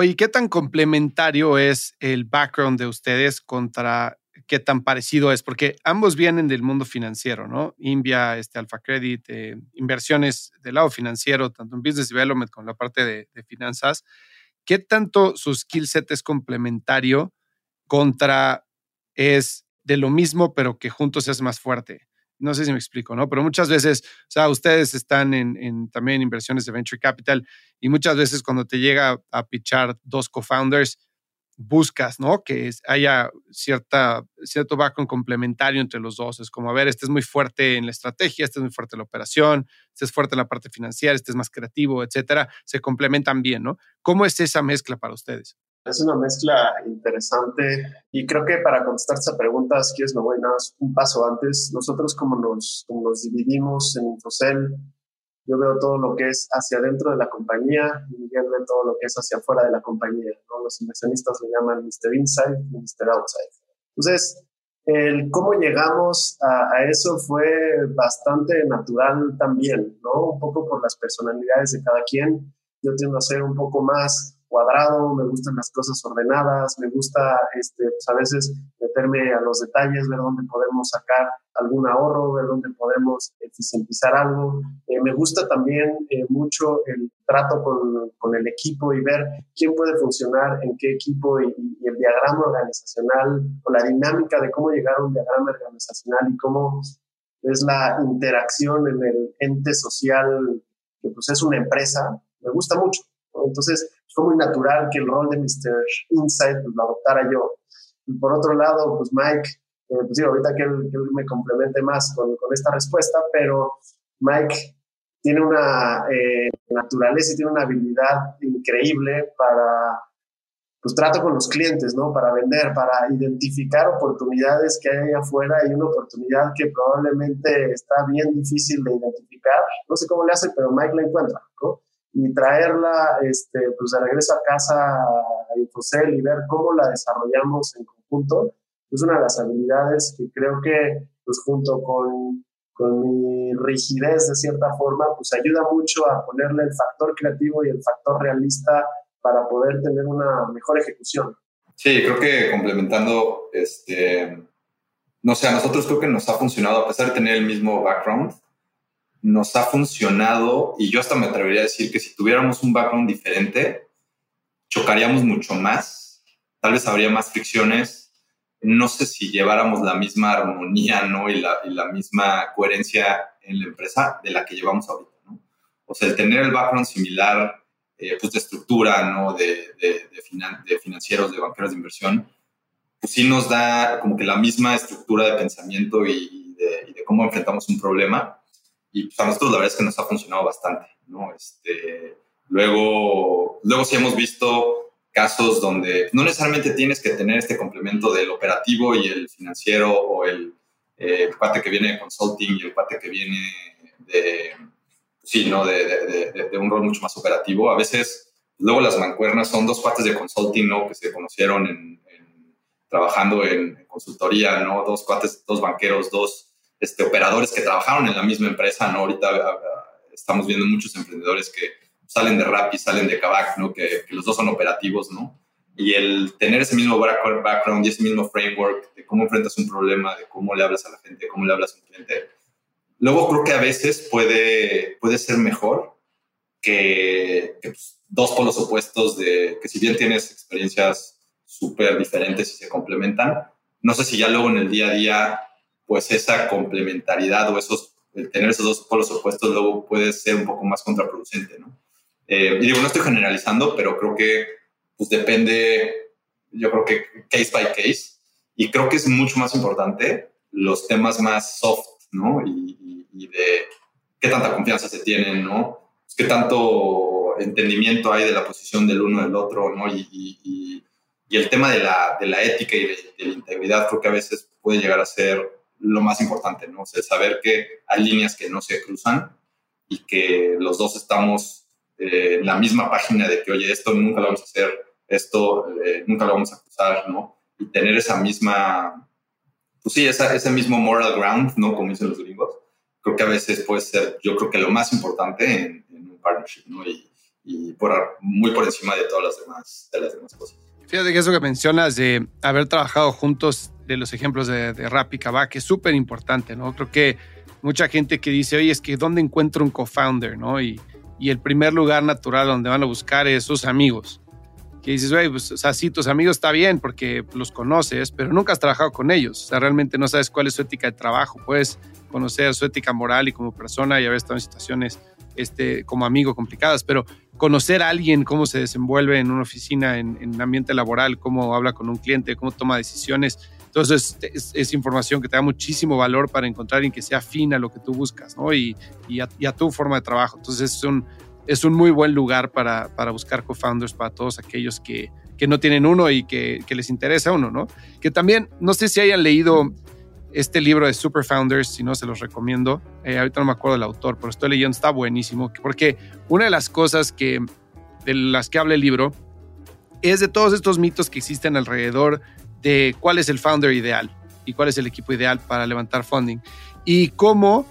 Oye, ¿qué tan complementario es el background de ustedes contra qué tan parecido es, porque ambos vienen del mundo financiero, ¿no? Invia, este Alpha Credit, eh, inversiones del lado financiero, tanto en business development como en la parte de, finanzas. ¿Qué tanto su skill set es complementario contra es de lo mismo, pero que juntos hace más fuerte? No sé si me explico, ¿no? Pero muchas veces, o sea, ustedes están en, en también inversiones de venture capital y muchas veces cuando te llega a pichar dos co-founders, buscas, ¿no? Que haya cierta, cierto background complementario entre los dos. Es como, a ver, este es muy fuerte en la estrategia, este es muy fuerte en la operación, este es fuerte en la parte financiera, este es más creativo, etcétera. Se complementan bien, ¿no? ¿Cómo es esa mezcla para ustedes? Es una mezcla interesante y creo que para contestar esa pregunta, si quieres me voy nada más un paso antes. Nosotros como nos, como nos dividimos en Infocel, yo veo todo lo que es hacia adentro de la compañía y Miguel ve todo lo que es hacia afuera de la compañía. Los inversionistas le llaman Mr. Inside y Mr. Outside. Entonces, el cómo llegamos a, a, eso fue bastante natural también, ¿no? Un poco por las personalidades de cada quien. Yo tiendo a ser un poco más cuadrado, me gustan las cosas ordenadas, me gusta este, pues a veces meterme a los detalles, ver dónde podemos sacar algún ahorro, ver dónde podemos eficientizar algo. Eh, me gusta también eh, mucho el trato con, con, el equipo y ver quién puede funcionar en qué equipo y, y, el diagrama organizacional o la dinámica de cómo llegar a un diagrama organizacional y cómo es la interacción en el ente social, que pues es una empresa, me gusta mucho. Entonces, fue muy natural que el rol de Mr. Insight pues, lo adoptara yo. Y por otro lado, pues Mike, eh, pues digo, ahorita que él, me complemente más con, con, esta respuesta, pero Mike tiene una eh, naturaleza y tiene una habilidad increíble para, pues trato con los clientes, ¿no? Para vender, para identificar oportunidades que hay afuera y una oportunidad que probablemente está bien difícil de identificar no sé cómo le hace, pero Mike la encuentra, ¿no? Y traerla, este, pues de regreso a casa a Infocel y ver cómo la desarrollamos en conjunto, es una de las habilidades que creo que, pues junto con, con mi rigidez de cierta forma, pues ayuda mucho a ponerle el factor creativo y el factor realista para poder tener una mejor ejecución. Sí, creo que complementando, este, no sé, a nosotros creo que nos ha funcionado, a pesar de tener el mismo background, nos ha funcionado y yo hasta me atrevería a decir que si tuviéramos un background diferente, chocaríamos mucho más, tal vez habría más fricciones, no sé si lleváramos la misma armonía ¿no? y, la, y la misma coherencia en la empresa de la que llevamos ahorita. ¿no? O sea, el tener el background similar, eh, pues de estructura, ¿no? De, de, de, financieros, de banqueros de inversión, pues sí nos da como que la misma estructura de pensamiento y, de, cómo enfrentamos un problema. Y pues a nosotros la verdad es que nos ha funcionado bastante, ¿no? Este, luego, luego sí hemos visto casos donde no necesariamente tienes que tener este complemento del operativo y el financiero o el, eh, cuate que viene de consulting y el cuate que viene de, sí, ¿no? De, de, de, un rol mucho más operativo. A veces, luego las mancuernas son dos partes de consulting, ¿no? Que se conocieron en, trabajando en, consultoría, ¿no? Dos cuates, dos banqueros, dos este, operadores que trabajaron en la misma empresa, ¿no? Ahorita ah, ah, estamos viendo muchos emprendedores que salen de Rappi, salen de Kavak, ¿no? Que, que los dos son operativos, ¿no? Y el tener ese mismo background y ese mismo framework de cómo enfrentas un problema, de cómo le hablas a la gente, cómo le hablas a un cliente, Luego creo que a veces puede, puede ser mejor que, pues, dos polos opuestos de que si bien tienes experiencias súper diferentes y se complementan, no sé si ya luego en el día a día, pues esa complementariedad o esos, el tener esos dos polos opuestos luego puede ser un poco más contraproducente, ¿no? Eh, y digo, no estoy generalizando, pero creo que pues depende, yo creo que case by case, y creo que es mucho más importante los temas más soft, ¿no? Y, y de qué tanta confianza se tienen, ¿no? Qué tanto entendimiento hay de la posición del uno del otro, ¿no? Y, y, y el tema de la, de la ética y de, la integridad creo que a veces puede llegar a ser lo más importante, ¿no? O sea, saber que hay líneas que no se cruzan y que los dos estamos eh, en la misma página de que, oye, esto nunca lo vamos a hacer, esto eh, nunca lo vamos a cruzar, ¿no? Y tener esa misma, pues sí, esa, ese mismo moral ground, ¿no? Como dicen los gringos, creo que a veces puede ser, yo creo que lo más importante en, un partnership, ¿no? Y, y por, muy por encima de todas las demás, de las demás cosas. Fíjate que eso que mencionas de haber trabajado juntos, de los ejemplos de, de Rap y Kavak, es súper importante, ¿no? Creo que mucha gente que dice, oye, es que ¿dónde encuentro un co-founder, no? Y, y el primer lugar natural donde van a buscar es sus amigos. Que dices, oye, pues, o tus amigos está bien porque los conoces, pero nunca has trabajado con ellos. O sea, realmente no sabes cuál es su ética de trabajo. Puedes conocer su ética moral y como persona y haber estado en situaciones este, como amigo complicadas, pero conocer a alguien, cómo se desenvuelve en una oficina, en, en ambiente laboral, cómo habla con un cliente, cómo toma decisiones. Entonces, es, información que te da muchísimo valor para encontrar en que sea afín a lo que tú buscas, ¿no? Y, y, a, tu forma de trabajo. Entonces, es un, es un muy buen lugar para, para buscar co-founders para todos aquellos que, que no tienen uno y que, que, les interesa uno, ¿no? Que también, no sé si hayan leído este libro de Super Founders, si no se los recomiendo. Eh, ahorita no me acuerdo del autor, pero estoy leyendo, está buenísimo, porque una de las cosas que, de las que habla el libro es de todos estos mitos que existen alrededor de cuál es el founder ideal y cuál es el equipo ideal para levantar funding y cómo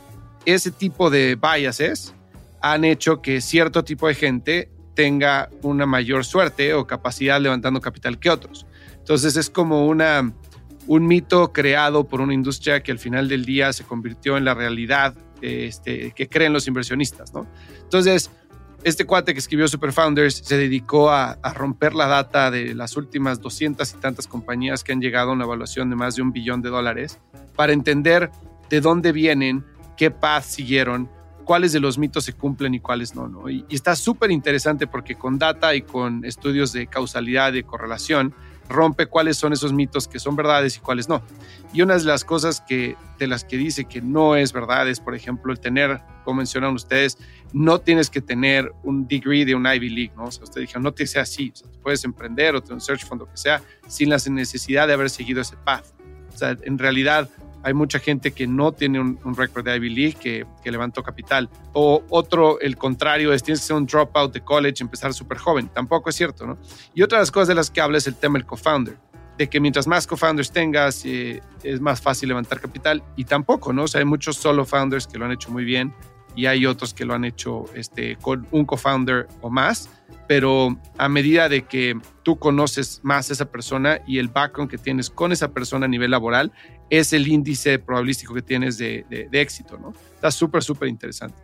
ese tipo de biases han hecho que cierto tipo de gente tenga una mayor suerte o capacidad levantando capital que otros. Entonces es como una un mito creado por una industria que al final del día se convirtió en la realidad este, que creen los inversionistas, ¿no? Entonces, este cuate que escribió Super Founders se dedicó a, romper la data de las últimas 200 y tantas compañías que han llegado a una evaluación de más de un billón de dólares para entender de dónde vienen, qué path siguieron, cuáles de los mitos se cumplen y cuáles no. Y, está súper interesante porque con data y con estudios de causalidad y correlación, rompe cuáles son esos mitos que son verdades y cuáles no. Y una de las cosas que, de las que dice que no es verdad es, por ejemplo, el tener, como mencionan ustedes, no tienes que tener un degree de un Ivy League, ¿no? O sea, usted dijo, no te sea así, o sea, puedes emprender o tener un search fund, lo que sea, sin la necesidad de haber seguido ese path. O sea, en realidad, hay mucha gente que no tiene un, récord de Ivy League que, levantó capital. O otro, el contrario, es tienes que ser un dropout de college, empezar súper joven. Tampoco es cierto, ¿no? Y otra de las cosas de las que habla es el tema del co-founder de que mientras más co-founders tengas, eh, es más fácil levantar capital. Y tampoco, ¿no? O sea, hay muchos solo founders que lo han hecho muy bien y hay otros que lo han hecho este, con un co-founder o más. Pero a medida de que tú conoces más a esa persona y el background que tienes con esa persona a nivel laboral, es el índice probabilístico que tienes de, de, éxito, ¿no? Está súper, súper interesante.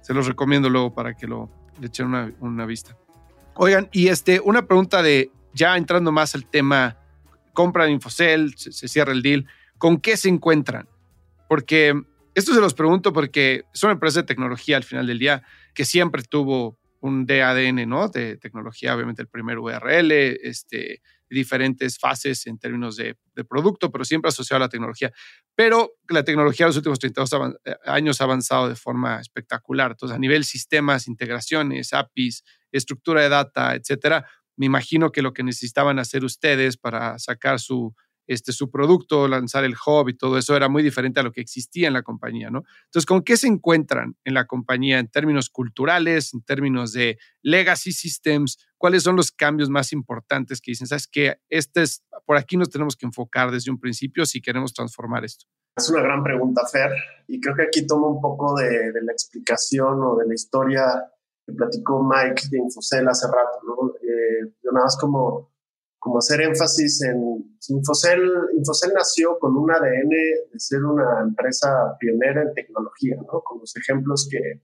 Se los recomiendo luego para que lo le echen una, una vista. Oigan, y este, una pregunta de, ya entrando más al tema, compra de Infocel, se, cierra el deal, ¿con qué se encuentran? Porque esto se los pregunto porque es una empresa de tecnología al final del día que siempre tuvo un DADN, ¿no? De tecnología, obviamente el primer URL, este, diferentes fases en términos de, producto, pero siempre asociado a la tecnología. Pero la tecnología en los últimos 32 eh, años ha avanzado de forma espectacular. Entonces, a nivel sistemas, integraciones, APIs, estructura de data, etcétera, me imagino que lo que necesitaban hacer ustedes para sacar su, este, su producto, lanzar el hub y todo eso era muy diferente a lo que existía en la compañía, ¿no? Entonces, ¿con qué se encuentran en la compañía en términos culturales, en términos de legacy systems? ¿Cuáles son los cambios más importantes que dicen, sabes que este es, por aquí nos tenemos que enfocar desde un principio si queremos transformar esto? Es una gran pregunta, Fer, y creo que aquí tomo un poco de, de la explicación o de la historia que platicó Mike de Infocel hace rato, ¿no? Eh, yo nada más como, como hacer énfasis en Infocel. Infocel nació con un ADN de ser una empresa pionera en tecnología, ¿no? Con los ejemplos que,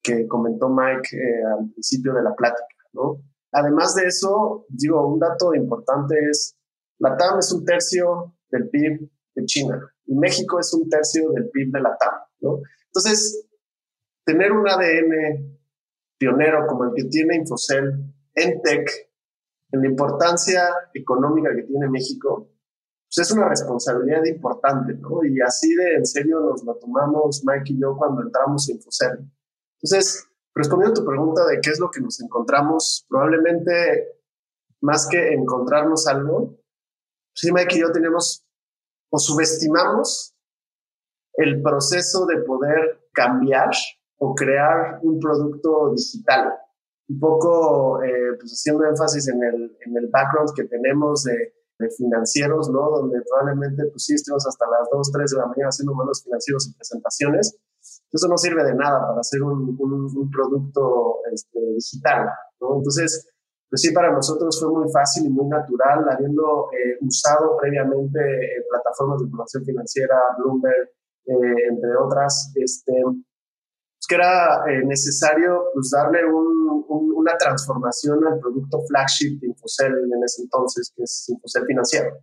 que comentó Mike eh, al principio de la plática, ¿no? Además de eso, digo, un dato importante es, la TAM es un tercio del PIB de China y México es un tercio del PIB de la TAM, ¿no? Entonces, tener un ADN pionero como el que tiene Infocel en tech, en la importancia económica que tiene México, pues es una responsabilidad importante, ¿no? Y así de en serio nos lo tomamos Mike y yo cuando entramos en Infocel. Entonces, respondiendo a tu pregunta de qué es lo que nos encontramos, probablemente más que encontrarnos algo, sí, Mike y yo tenemos o subestimamos el proceso de poder cambiar o crear un producto digital. Un poco eh, pues haciendo énfasis en el, en el background que tenemos de, financieros, ¿no? Donde probablemente, pues sí, estemos hasta las 2, 3 de la mañana haciendo modelos financieros y presentaciones. Eso no sirve de nada para hacer un, un, producto este, digital, ¿no? Entonces, pues sí, para nosotros fue muy fácil y muy natural, habiendo eh, usado previamente eh, plataformas de información financiera, Bloomberg, entre otras, este, que era eh, necesario pues, darle una transformación al producto flagship de Infocel en ese entonces, que es Infocel Financiero.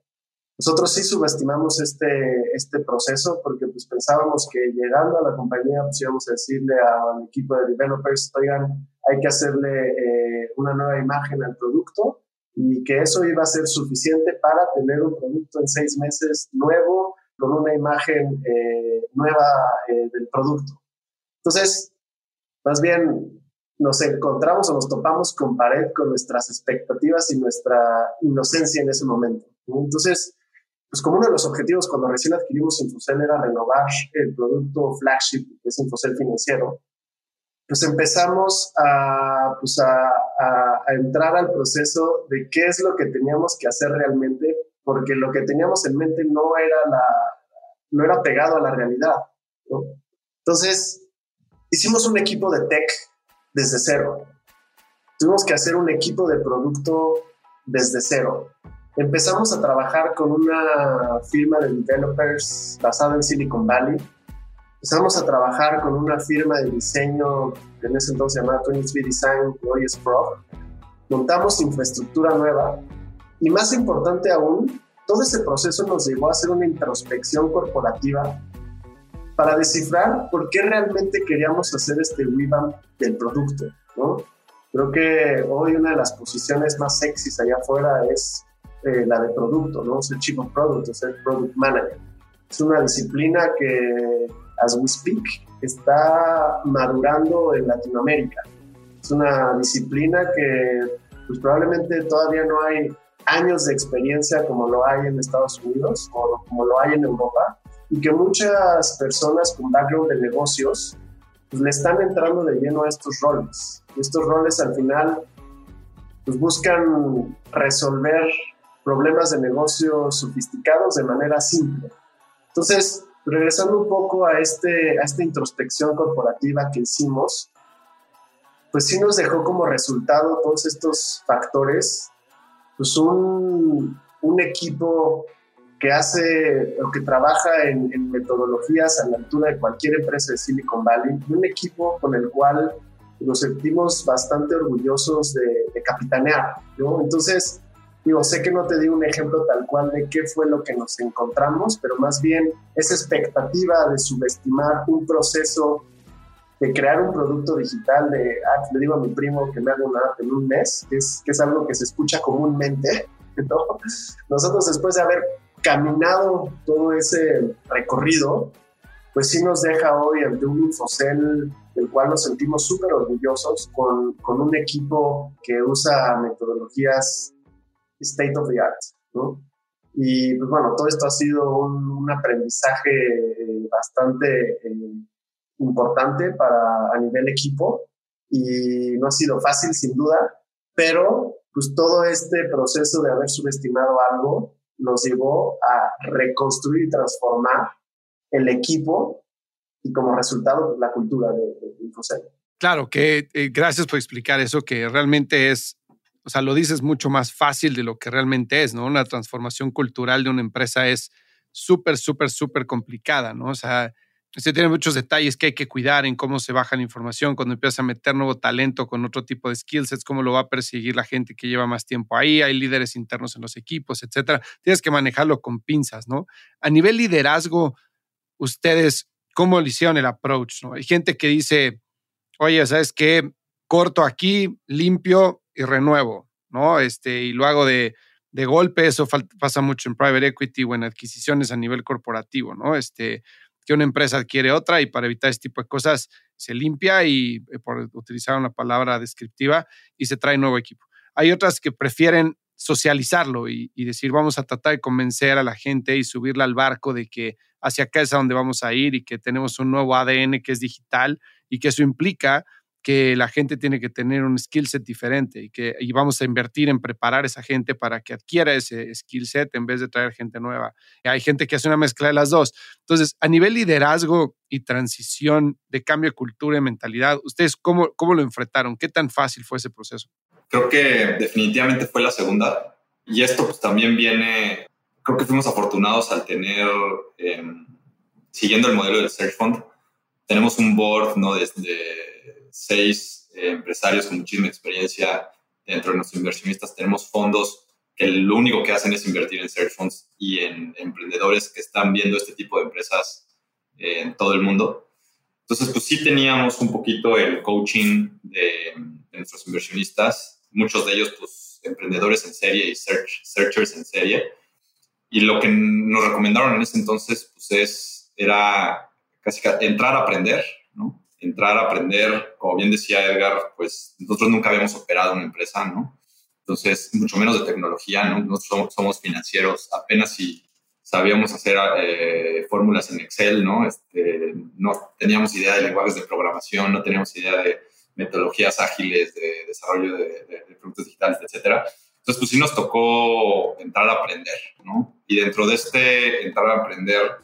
Nosotros sí subestimamos este, este proceso porque pues, pensábamos que llegando a la compañía pues, íbamos a decirle al equipo de developers, oigan, hay que hacerle eh, una nueva imagen al producto y que eso iba a ser suficiente para tener un producto en seis meses nuevo con una imagen eh, nueva del producto. Entonces, más bien nos encontramos o nos topamos con pared con nuestras expectativas y nuestra inocencia en ese momento. Entonces, pues como uno de los objetivos cuando recién adquirimos Infocel era renovar el producto flagship que es Infocel Financiero, pues empezamos a, pues a, a, entrar al proceso de qué es lo que teníamos que hacer realmente, porque lo que teníamos en mente no era, la, no era pegado a la realidad. ¿no? Entonces, Hicimos un equipo de tech desde cero. Tuvimos que hacer un equipo de producto desde cero. Empezamos a trabajar con una firma de developers basada en Silicon Valley. Empezamos a trabajar con una firma de diseño que en ese entonces se llamaba 23 Design, que hoy es Pro. Montamos infraestructura nueva y más importante aún, todo ese proceso nos llevó a hacer una introspección corporativa para descifrar por qué realmente queríamos hacer este revamp del producto, ¿no? Creo que hoy una de las posiciones más sexys allá afuera es eh, la de producto, ¿no? Ser Chief of Product, ser Product Manager. Es una disciplina que, as we speak, está madurando en Latinoamérica. Es una disciplina que pues, probablemente todavía no hay años de experiencia como lo hay en Estados Unidos o como lo hay en Europa, y que muchas personas con background de negocios pues, le están entrando de lleno a estos roles. Estos roles al final pues, buscan resolver problemas de negocios sofisticados de manera simple. Entonces, regresando un poco a, este, a esta introspección corporativa que hicimos, pues sí nos dejó como resultado todos estos factores, pues un, un equipo que hace o que trabaja en, metodologías a la altura de cualquier empresa de Silicon Valley, un equipo con el cual nos sentimos bastante orgullosos de, de capitanear, ¿no? Entonces, Digo, sé que no te di un ejemplo tal cual de qué fue lo que nos encontramos, pero más bien esa expectativa de subestimar un proceso de crear un producto digital, de, ah, le digo a mi primo que me haga una app en un mes, que es, que es algo que se escucha comúnmente, Nosotros después de haber caminado todo ese recorrido, pues sí nos deja hoy ante un Infocel del cual nos sentimos súper orgullosos con, con un equipo que usa metodologías state of the art, ¿no? Y pues bueno, todo esto ha sido un, aprendizaje eh, bastante eh, importante para a nivel equipo y no ha sido fácil sin duda, pero pues todo este proceso de haber subestimado algo nos llevó a reconstruir y transformar el equipo y como resultado pues, la cultura de, de Claro, que eh, gracias por explicar eso, que realmente es o sea, lo dices mucho más fácil de lo que realmente es, ¿no? Una transformación cultural de una empresa es súper, súper, súper complicada, ¿no? O sea, se tiene muchos detalles que hay que cuidar en cómo se baja la información, cuando empiezas a meter nuevo talento con otro tipo de skillsets, cómo lo va a perseguir la gente que lleva más tiempo ahí, hay líderes internos en los equipos, etcétera. Tienes que manejarlo con pinzas, ¿no? A nivel liderazgo, ustedes, ¿cómo le hicieron el approach? ¿no? Hay gente que dice, oye, ¿sabes qué? Corto aquí, limpio, y renuevo, ¿no? Este, y lo hago de, de golpe, eso pasa mucho en private equity o en adquisiciones a nivel corporativo, ¿no? Este, una empresa adquiere otra y para evitar este tipo de cosas se limpia y, eh, por utilizar una palabra descriptiva, y se trae nuevo equipo. Hay otras que prefieren socializarlo y, y, decir, vamos a tratar de convencer a la gente y subirla al barco de que hacia acá es a donde vamos a ir y que tenemos un nuevo ADN que es digital y que eso implica que la gente tiene que tener un skill set diferente y que y vamos a invertir en preparar a esa gente para que adquiera ese skill set en vez de traer gente nueva. hay gente que hace una mezcla de las dos. Entonces, a nivel liderazgo y transición de cambio de cultura y mentalidad, ¿ustedes cómo, cómo lo enfrentaron? ¿Qué tan fácil fue ese proceso? Creo que definitivamente fue la segunda. Y esto pues también viene, creo que fuimos afortunados al tener, em, siguiendo el modelo del Search Fund, tenemos un board, ¿no? Desde seis eh, empresarios con muchísima experiencia dentro de nuestros inversionistas. Tenemos fondos que lo único que hacen es invertir en search funds y en emprendedores que están viendo este tipo de empresas eh, en todo el mundo. Entonces, pues sí teníamos un poquito el coaching de, nuestros inversionistas, muchos de ellos, pues, emprendedores en serie y search, searchers en serie. Y lo que nos recomendaron en ese entonces, pues, es, era casi entrar a aprender, ¿no? Entrar a aprender, como bien decía Edgar, pues nosotros nunca habíamos operado una empresa, ¿no? Entonces, mucho menos de tecnología, ¿no? Nosotros somos, financieros, apenas si sabíamos hacer eh, fórmulas en Excel, ¿no? Este, no teníamos idea de lenguajes de programación, no teníamos idea de metodologías ágiles de desarrollo de, productos digitales, etcétera. Entonces, pues sí nos tocó entrar a aprender, ¿no? Y dentro de este entrar a aprender,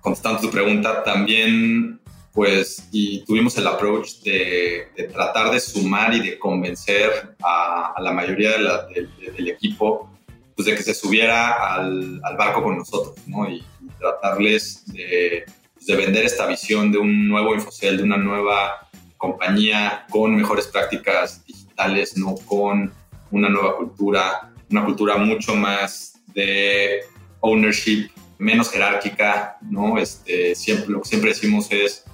contestando tu pregunta, también pues, y tuvimos el approach de, tratar de sumar y de convencer a, la mayoría del equipo, pues de que se subiera al, barco con nosotros, ¿no? Y, tratarles de, pues, de, vender esta visión de un nuevo Infocel, de una nueva compañía con mejores prácticas digitales, ¿no? Con una nueva cultura, una cultura mucho más de ownership, menos jerárquica, ¿no? Este, siempre, lo que siempre decimos es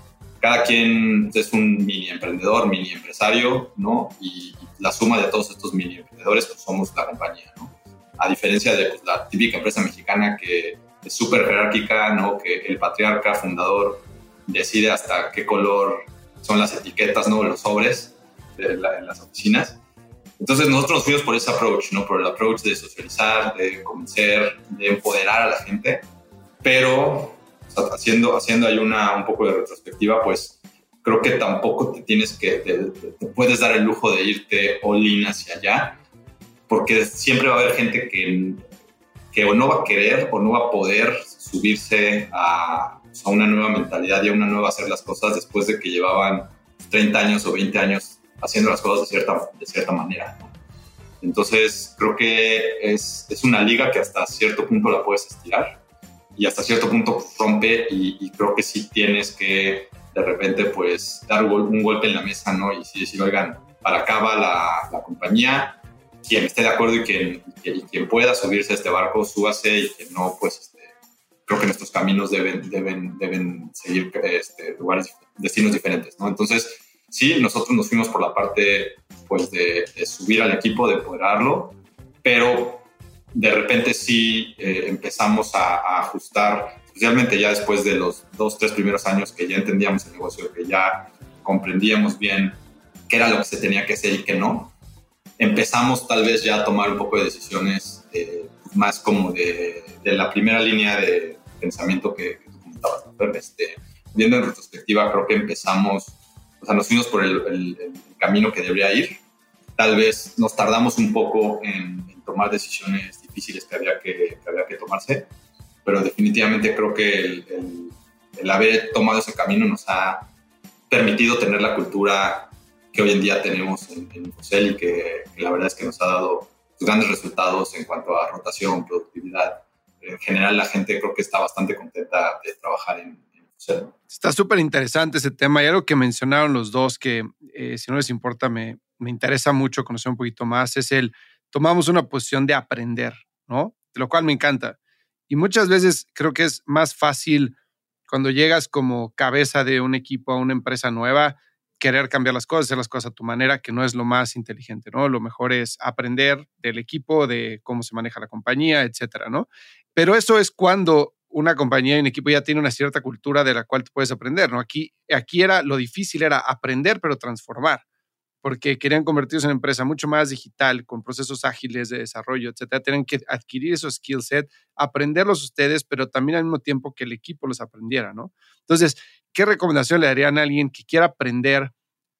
cada quien es un mini emprendedor, mini empresario, ¿no? Y, la suma de todos estos mini emprendedores, pues somos la compañía, ¿no? A diferencia de pues, la típica empresa mexicana que es súper jerárquica, ¿no? Que el patriarca fundador decide hasta qué color son las etiquetas, ¿no? Los sobres en las oficinas. Entonces nosotros nos fuimos por ese approach, ¿no? Por el approach de socializar, de convencer, de empoderar a la gente, pero haciendo, haciendo ahí una, un poco de retrospectiva, pues creo que tampoco te tienes que, te, puedes dar el lujo de irte all in hacia allá, porque siempre va a haber gente que, que o no va a querer o no va a poder subirse a, a una nueva mentalidad y a una nueva hacer las cosas después de que llevaban 30 años o 20 años haciendo las cosas de cierta, de cierta manera. Entonces, creo que es, es, una liga que hasta cierto punto la puedes estirar y hasta cierto punto rompe y, creo que sí tienes que de repente pues dar un, golpe en la mesa, ¿no? Y decir, oigan, para acá va la, la compañía, quien esté de acuerdo y quien, quien pueda subirse a este barco, súbase y quien no, pues este, creo que nuestros caminos deben, deben, deben seguir este, lugares, destinos diferentes, ¿no? Entonces, sí, nosotros nos fuimos por la parte, pues, de, subir al equipo, de empoderarlo, pero de repente sí eh, empezamos a, ajustar, especialmente ya después de los dos, tres primeros años que ya entendíamos el negocio, que ya comprendíamos bien qué era lo que se tenía que hacer y qué no, empezamos tal vez ya a tomar un poco de decisiones eh, más como de, de, la primera línea de, pensamiento que, que tú comentabas, este, viendo en retrospectiva, creo que empezamos, o sea, nos fuimos por el, camino que debería ir. Tal vez nos tardamos un poco en, tomar decisiones difíciles que había que, había que tomarse, pero definitivamente creo que el, el, haber tomado ese camino nos ha permitido tener la cultura que hoy en día tenemos en, en y que, que, la verdad es que nos ha dado grandes resultados en cuanto a rotación, productividad. En general la gente creo que está bastante contenta de trabajar en, en Está súper interesante ese tema. Y algo que mencionaron los dos que eh, si no les importa me, me interesa mucho conocer un poquito más. Es el tomamos una posición de aprender, lo cual me encanta. Y muchas veces creo que es más fácil cuando llegas como cabeza de un equipo a una empresa nueva, querer cambiar las cosas, hacer las cosas a tu manera, que no es lo más inteligente, ¿no? Lo mejor es aprender del equipo, de cómo se maneja la compañía, etcétera, ¿no? Pero eso es cuando una compañía y un equipo ya tiene una cierta cultura de la cual puedes aprender, ¿no? Aquí, aquí era lo difícil era aprender pero transformar, porque querían convertirse en empresa mucho más digital, con procesos ágiles de desarrollo, etcétera. Tienen que adquirir esos skill set, aprenderlos ustedes, pero también al mismo tiempo que el equipo los aprendiera, ¿no? Entonces, ¿qué recomendación le darían a alguien que quiera aprender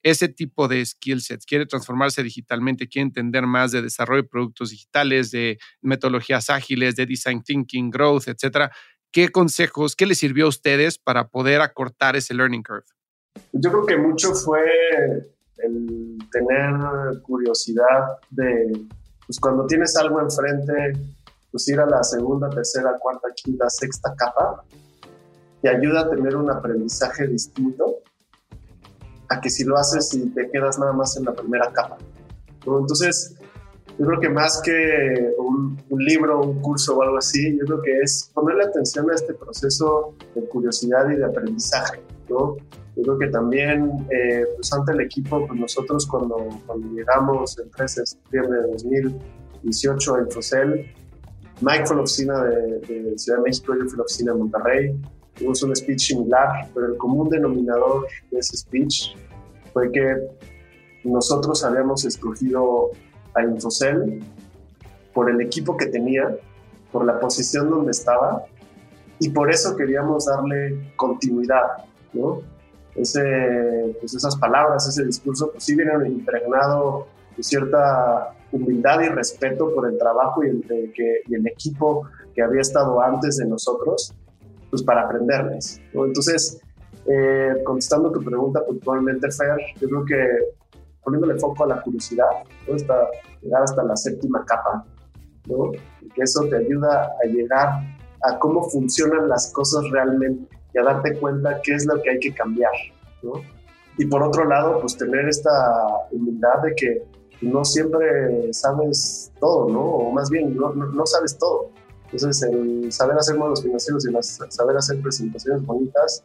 ese tipo de skill sets, quiere transformarse digitalmente, quiere entender más de desarrollo de productos digitales, de metodologías ágiles, de design thinking, growth, etcétera, ¿qué consejos, qué les sirvió a ustedes para poder acortar ese learning curve? Yo creo que mucho fue el tener curiosidad de, pues cuando tienes algo enfrente, pues ir a la segunda, tercera, cuarta, quinta, sexta capa, te ayuda a tener un aprendizaje distinto a que si lo haces y te quedas nada más en la primera capa. Entonces, yo creo que más que un, libro, un curso o algo así, yo creo que es ponerle atención a este proceso de curiosidad y de aprendizaje. ¿no? Yo creo que también, eh, pues ante el equipo, pues nosotros cuando, cuando llegamos el 13 de septiembre de 2018 en Fosel, Mike fue la oficina de, de Ciudad de México, yo fui la oficina de Monterrey, tuvimos un speech similar, pero el común denominador de ese speech fue que nosotros habíamos escogido a Infocel por el equipo que tenía, por la posición donde estaba y por eso queríamos darle continuidad, ¿no? Ese, pues esas palabras, ese discurso, pues sí vienen impregnado de cierta humildad y respeto por el trabajo y el, que, y el equipo que había estado antes de nosotros, pues para aprenderles. ¿no? Entonces, eh, contestando tu pregunta puntualmente, Fer, yo creo que poniéndole foco a la curiosidad, ¿no? hasta llegar hasta la séptima capa, ¿no? Que eso te ayuda a llegar a cómo funcionan las cosas realmente y a darte cuenta qué es lo que hay que cambiar, ¿no? Y por otro lado, pues tener esta humildad de que no siempre sabes todo, ¿no? O más bien, no, no sabes todo. Entonces, el saber hacer modos financieros y saber hacer presentaciones bonitas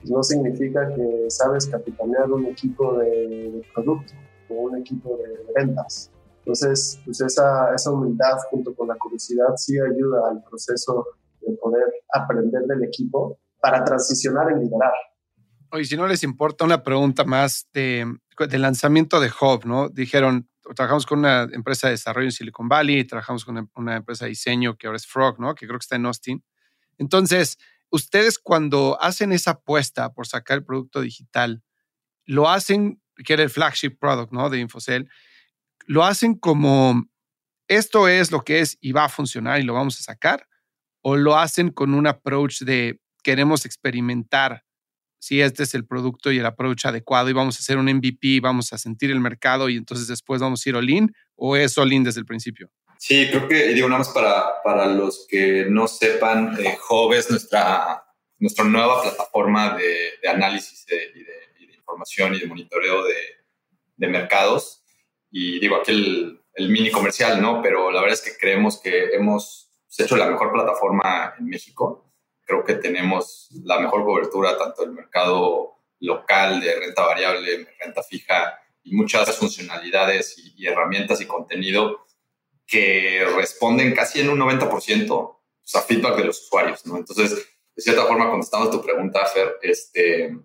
pues, no significa que sabes capitanear un equipo de, producto o un equipo de ventas. Entonces, pues esa, esa humildad junto con la curiosidad sí ayuda al proceso de poder aprender del equipo para transicionar y liderar. Oye, si no les importa una pregunta más de, de lanzamiento de Hub, ¿no? Dijeron, trabajamos con una empresa de desarrollo en Silicon Valley, trabajamos con una, empresa de diseño que ahora es Frog, ¿no? Que creo que está en Austin. Entonces, ustedes cuando hacen esa apuesta por sacar el producto digital, lo hacen, que era el flagship product, ¿no? De Infocel, lo hacen como esto es lo que es y va a funcionar y lo vamos a sacar, o lo hacen con un approach de queremos experimentar si este es el producto y el approach adecuado y vamos a hacer un MVP, vamos a sentir el mercado y entonces después vamos a ir all-in o es all-in desde el principio? Sí, creo que, digo, nada más para, para los que no sepan, eh, es nuestra, nuestra nueva plataforma de, de análisis y, de, información y de monitoreo de, de mercados. Y digo, aquí el, el, mini comercial, ¿no? Pero la verdad es que creemos que hemos hecho la mejor plataforma en México. Creo que tenemos la mejor cobertura tanto del mercado local de renta variable, renta fija y muchas funcionalidades y herramientas y contenido que responden casi en un 90% a feedback de los usuarios, ¿no? Entonces, de cierta forma, contestando a tu pregunta, Fer, este,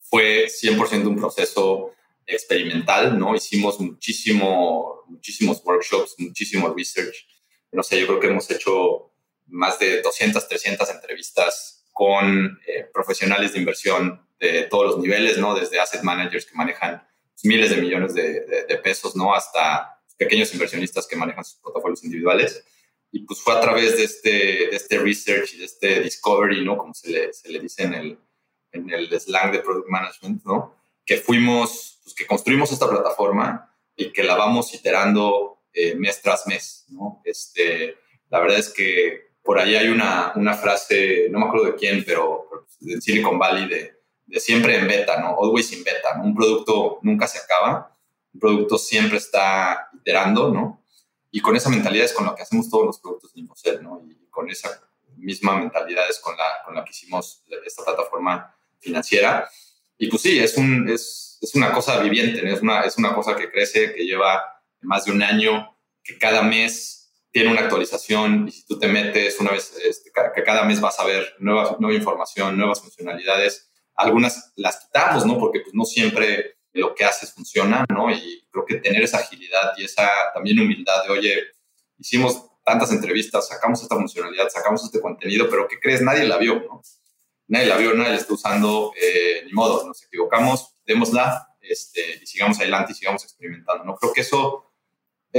fue 100% un proceso experimental, ¿no? Hicimos muchísimo, muchísimos workshops, muchísimo research. No sé, yo creo que hemos hecho más de 200, 300 entrevistas con eh, profesionales de inversión de todos los niveles, ¿no? Desde asset managers que manejan miles de millones de, de pesos, ¿no? Hasta pequeños inversionistas que manejan sus portafolios individuales. Y pues fue a través de este, de este research y de este discovery, ¿no? Como se le, se le dice en el, en el slang de product management, ¿no? Que fuimos, pues que construimos esta plataforma y que la vamos iterando eh, mes tras mes, ¿no? Este, la verdad es que por ahí hay una, una frase, no me acuerdo de quién, pero, en Silicon Valley, de, de, siempre en beta, ¿no? Always in beta, ¿no? Un producto nunca se acaba producto siempre está iterando, ¿no? Y con esa mentalidad es con la que hacemos todos los productos de Infocel, ¿no? Y con esa misma mentalidad es con la, con la que hicimos esta plataforma financiera. Y pues sí, es, un, es, es una cosa viviente, ¿no? es, una, es una cosa que crece, que lleva más de un año, que cada mes tiene una actualización y si tú te metes una vez, este, que cada mes vas a ver nueva, nueva información, nuevas funcionalidades. Algunas las quitamos, ¿no? Porque pues no siempre lo que haces funciona, ¿no? Y creo que tener esa agilidad y esa también humildad de, oye, hicimos tantas entrevistas, sacamos esta funcionalidad, sacamos este contenido, pero ¿qué crees? Nadie la vio, ¿no? Nadie la vio, nadie la está usando, eh, ni modo, nos equivocamos, démosla este, y sigamos adelante y sigamos experimentando, ¿no? Creo que eso,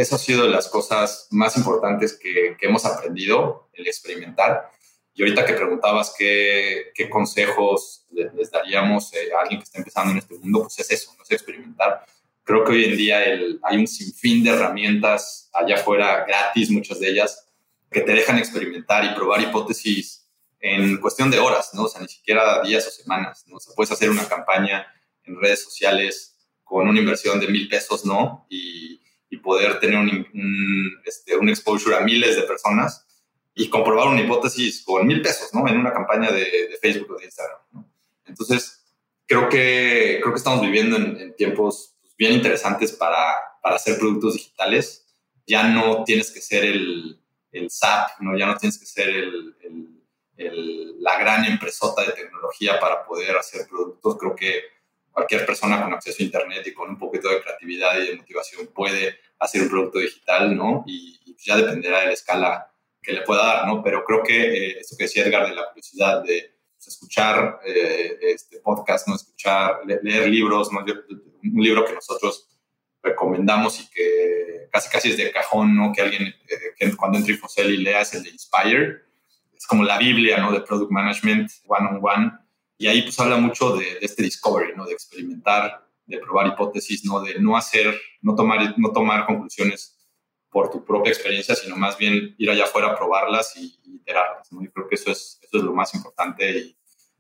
eso ha sido de las cosas más importantes que, que hemos aprendido, el experimentar y ahorita que preguntabas qué, qué consejos les, daríamos eh, a alguien que está empezando en este mundo, pues es eso, no es experimentar. Creo que hoy en día el, hay un sinfín de herramientas allá afuera, gratis, muchas de ellas, que te dejan experimentar y probar hipótesis en cuestión de horas, ¿no? O sea, ni siquiera días o semanas, ¿no? O sea, puedes hacer una campaña en redes sociales con una inversión de mil pesos, ¿no? Y, y poder tener un, un, este, un exposure a miles de personas y comprobar una hipótesis con mil pesos, ¿no? En una campaña de, Facebook o de Instagram, ¿no? Entonces, creo que, creo que estamos viviendo en, tiempos pues, bien interesantes para, para, hacer productos digitales. Ya no tienes que ser el, el SAP, ¿no? Ya no tienes que ser el, el, la gran empresota de tecnología para poder hacer productos. Creo que cualquier persona con acceso a Internet y con un poquito de creatividad y de motivación puede hacer un producto digital, ¿no? Y, y ya dependerá de la escala que le pueda dar, ¿no? Pero creo que eh, que decía Edgar de la curiosidad de pues, escuchar eh, este podcast, ¿no? Escuchar, leer libros, ¿no? Un libro que nosotros recomendamos y que casi casi es de cajón, ¿no? Que alguien, eh, que cuando entre Infocel y lea es el de Inspire. Es como la Biblia, ¿no? De Product Management one on one. Y ahí pues habla mucho de, de este discovery, ¿no? De experimentar, de probar hipótesis, ¿no? De no hacer, no tomar, no tomar conclusiones por tu propia experiencia, sino más bien ir allá afuera probarlas y, iterarlas. ¿no? creo que eso es, eso es lo más importante y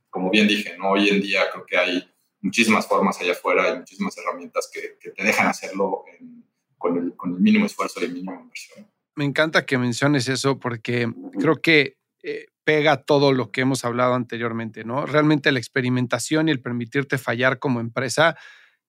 como bien dije, ¿no? hoy en día creo que hay muchísimas formas allá afuera y muchísimas herramientas que, te dejan hacerlo con, el, con, el, mínimo esfuerzo y mínimo inversión. Me encanta que menciones eso porque creo que eh, pega todo lo que hemos hablado anteriormente, ¿no? Realmente la experimentación y el permitirte fallar como empresa,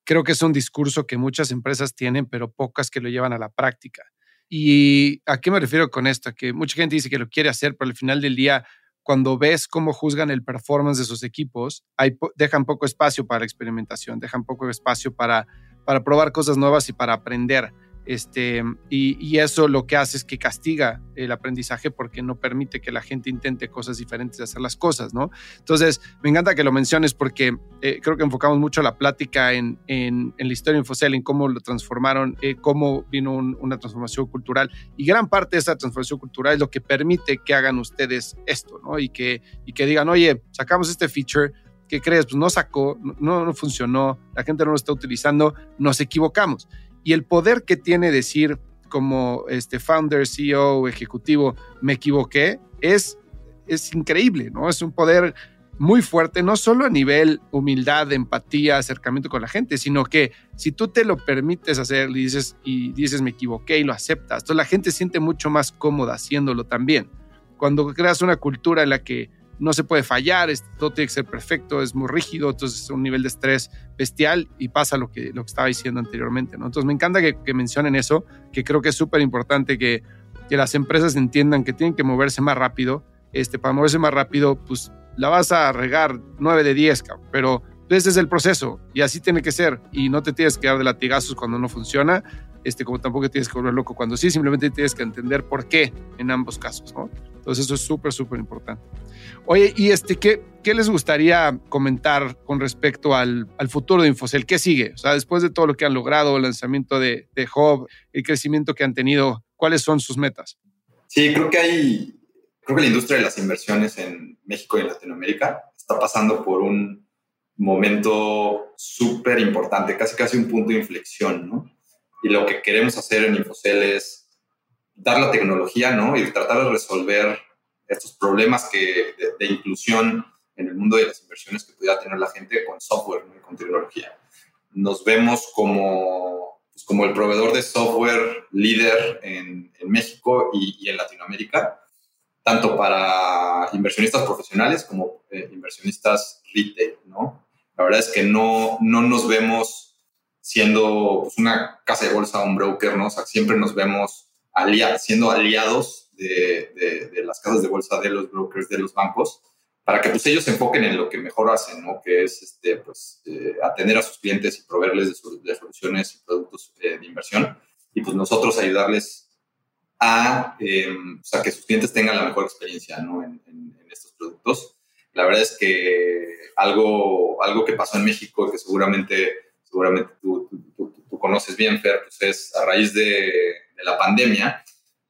creo que es un discurso que muchas empresas tienen, pero pocas que lo llevan a la práctica. ¿Y a qué me refiero con esto? Que mucha gente dice que lo quiere hacer, pero al final del día, cuando ves cómo juzgan el performance de sus equipos, hay, dejan poco espacio para experimentación, dejan poco espacio para, para probar cosas nuevas y para aprender. Este, y, eso lo que hace es que castiga el aprendizaje porque no permite que la gente intente cosas diferentes de hacer las cosas, ¿no? Entonces, me encanta que lo menciones porque eh, creo que enfocamos mucho la plática en, en, la historia de Infocel, en cómo lo transformaron, eh, cómo vino una transformación cultural. Y gran parte de esa transformación cultural es lo que permite que hagan ustedes esto, ¿no? Y que, y que digan, oye, sacamos este feature, ¿qué crees? Pues no sacó, no funcionó, la gente no lo está utilizando, nos equivocamos y el poder que tiene decir como este founder, CEO, ejecutivo, me equivoqué, es, es increíble, ¿no? Es un poder muy fuerte, no solo a nivel humildad, empatía, acercamiento con la gente, sino que si tú te lo permites hacer y dices, y dices me equivoqué y lo aceptas, entonces la gente siente mucho más cómoda haciéndolo también. Cuando creas una cultura en la que no se puede fallar, todo tiene que ser perfecto, es muy rígido, entonces es un nivel de estrés bestial y pasa lo que, lo que estaba diciendo anteriormente. ¿no? Entonces me encanta que, mencionen eso, que creo que es súper importante que, que, las empresas entiendan que tienen que moverse más rápido. Este, para moverse más rápido, pues la vas a regar 9 de 10, pero ese es el proceso y así tiene que ser y no te tienes que dar de latigazos cuando no funciona este, como tampoco tienes que volver loco cuando sí, simplemente tienes que entender por qué en ambos casos, ¿no? Entonces eso es súper, súper importante. Oye, ¿y este, qué, qué les gustaría comentar con respecto al, al, futuro de Infocel? ¿Qué sigue? O sea, después de todo lo que han logrado, el lanzamiento de, de Hub, el crecimiento que han tenido, ¿cuáles son sus metas? Sí, creo que hay, creo que la industria de las inversiones en México y en Latinoamérica está pasando por un momento súper importante, casi casi un punto de inflexión, ¿no? y lo que queremos hacer en Infocel es dar la tecnología, ¿no? Y tratar de resolver estos problemas que, de, inclusión en el mundo de las inversiones que pudiera tener la gente con software y con tecnología. Nos vemos como, pues, como el proveedor de software líder en, en México y, y, en Latinoamérica, tanto para inversionistas profesionales como eh, inversionistas retail, ¿no? La verdad es que no, no nos vemos siendo pues, una casa de bolsa, un broker, ¿no? O sea, siempre nos vemos siendo aliados de, de, las casas de bolsa, de los brokers, de los bancos, para que pues ellos se enfoquen en lo que mejor hacen, ¿no? Que es este, pues, eh, atender a sus clientes y proveerles de, soluciones y productos eh, de inversión. Y pues nosotros ayudarles a, em, o sea, que sus clientes tengan la mejor experiencia, ¿no? En, en, en estos productos. La verdad es que algo, algo que pasó en México que seguramente seguramente tú, tú, tú, conoces bien, Fer, pues es a raíz de, de, la pandemia,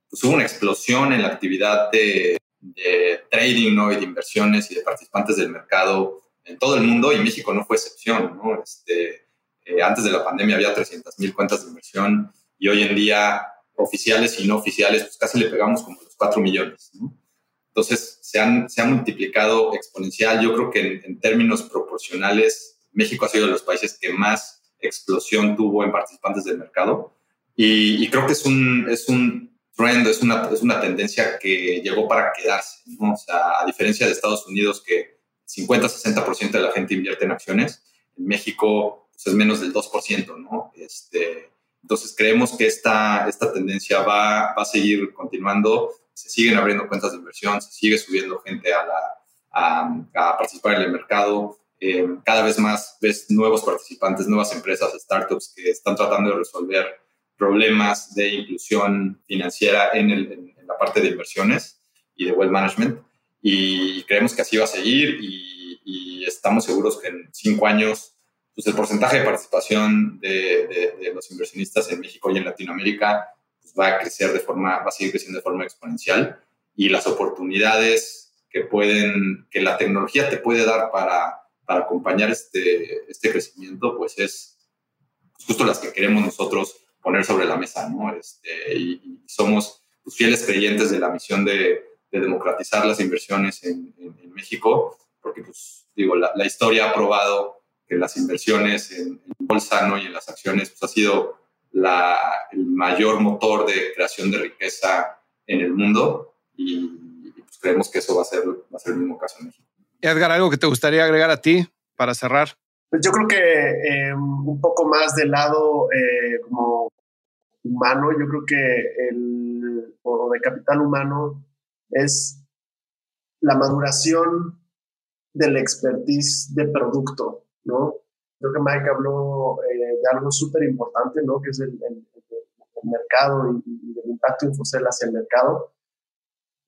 pues hubo una explosión en la actividad de, de trading ¿no? y de inversiones y de participantes del mercado en todo el mundo y México no fue excepción. ¿no? Este, eh, antes de la pandemia había 300 mil cuentas de inversión y hoy en día oficiales y no oficiales, pues casi le pegamos como los 4 millones. ¿no? Entonces, se han, se ha multiplicado exponencial. Yo creo que en, en términos proporcionales México ha sido de los países que más explosión tuvo en participantes del mercado. Y, creo que es un, es un trend, es una, es una tendencia que llegó para quedarse. ¿no? O sea, a diferencia de Estados Unidos, que 50-60% de la gente invierte en acciones, en México pues, es menos del 2%. ¿no? Este, entonces creemos que esta, esta tendencia va, va a seguir continuando. Se siguen abriendo cuentas de inversión, se sigue subiendo gente a, la, a, participar en el mercado. Eh, cada vez más ves nuevos participantes, nuevas empresas, startups que están tratando de resolver problemas de inclusión financiera en, la parte de inversiones y de wealth management. Y creemos que así va a seguir y, estamos seguros que en cinco años pues el porcentaje de participación de, los inversionistas en México y en Latinoamérica va a crecer de forma, va a seguir creciendo de forma exponencial y las oportunidades que pueden, que la tecnología te puede dar para para acompañar este, este crecimiento, pues es justo las que queremos nosotros poner sobre la mesa, ¿no? Este, y, somos pues, fieles creyentes de la misión de, de democratizar las inversiones en, en, México, porque, pues, digo, la, la, historia ha probado que las inversiones en, en bolsa ¿no? y en las acciones pues, ha sido la, el mayor motor de creación de riqueza en el mundo y, y pues, creemos que eso va a ser, va a ser el mismo caso en México. Edgar, ¿algo que te gustaría agregar a ti para cerrar? Pues yo creo que eh, un poco más del lado eh, como humano, yo creo que el, o de capital humano es la maduración del expertise de producto, ¿no? Creo que Mike habló eh, de algo súper importante, ¿no? Que es el, el, el, mercado y, del impacto Infocel hacia el mercado.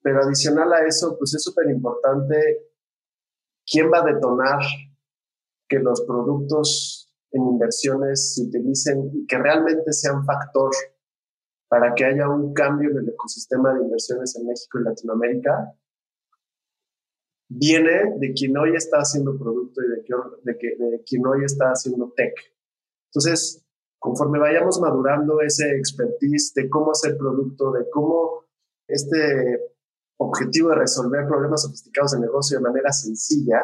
Pero adicional a eso, pues es súper importante quién va a detonar que los productos en inversiones se utilicen y que realmente sean factor para que haya un cambio en el ecosistema de inversiones en México y Latinoamérica, viene de quien hoy está haciendo producto y de, que, de quien hoy está haciendo tech. Entonces, conforme vayamos madurando ese expertise de cómo hacer producto, de cómo este objetivo de resolver problemas sofisticados de negocio de manera sencilla,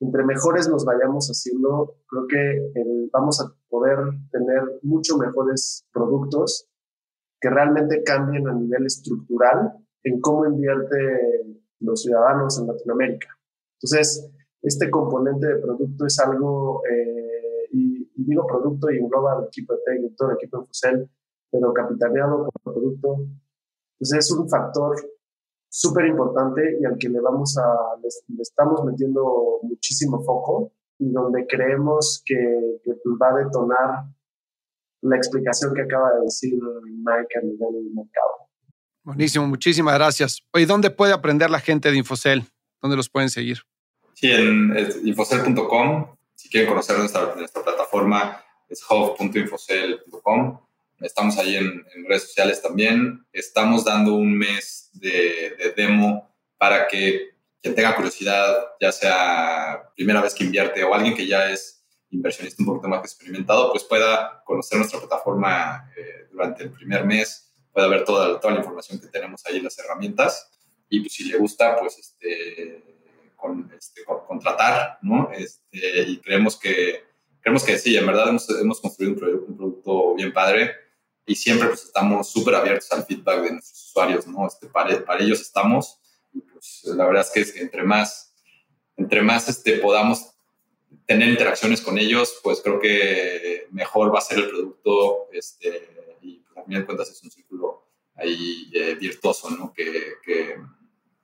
entre mejores nos vayamos haciendo, creo que vamos a poder tener mucho mejores productos que realmente cambien a nivel estructural en cómo invierte los ciudadanos en Latinoamérica. Entonces, este componente de producto es algo, eh, y, digo producto y engloba al equipo de técnico, todo el equipo de Fusel, pero capitaneado por producto. Entonces, pues es un factor súper importante y al que le vamos a, le, estamos metiendo muchísimo foco y donde creemos que, que pues, va a detonar la explicación que acaba de decir Mike a nivel del mercado. Buenísimo, muchísimas gracias. Oye, ¿dónde puede aprender la gente de Infocel? ¿Dónde los pueden seguir? Sí, en infocel.com. Si quieren conocer nuestra, nuestra plataforma, es hub.infocel.com. Estamos ahí en, redes sociales también. Estamos dando un mes de, de, demo para que quien tenga curiosidad, ya sea primera vez que invierte o alguien que ya es inversionista un poquito más experimentado, pues pueda conocer nuestra plataforma eh, durante el primer mes pueda ver toda, toda la información que tenemos ahí, las herramientas, y pues si le gusta, pues este, con, este, contratar, ¿no? Este, y creemos que, creemos que sí, en verdad hemos, hemos construido un, producto bien padre y siempre pues estamos súper abiertos al feedback de nuestros usuarios, ¿no? Este, para, para ellos estamos y pues la verdad es que, es que entre más, entre más este, podamos tener interacciones con ellos, pues creo que mejor va a ser el producto este, y pues, a fin de cuentas es un círculo ahí eh, virtuoso, ¿no? Que, que,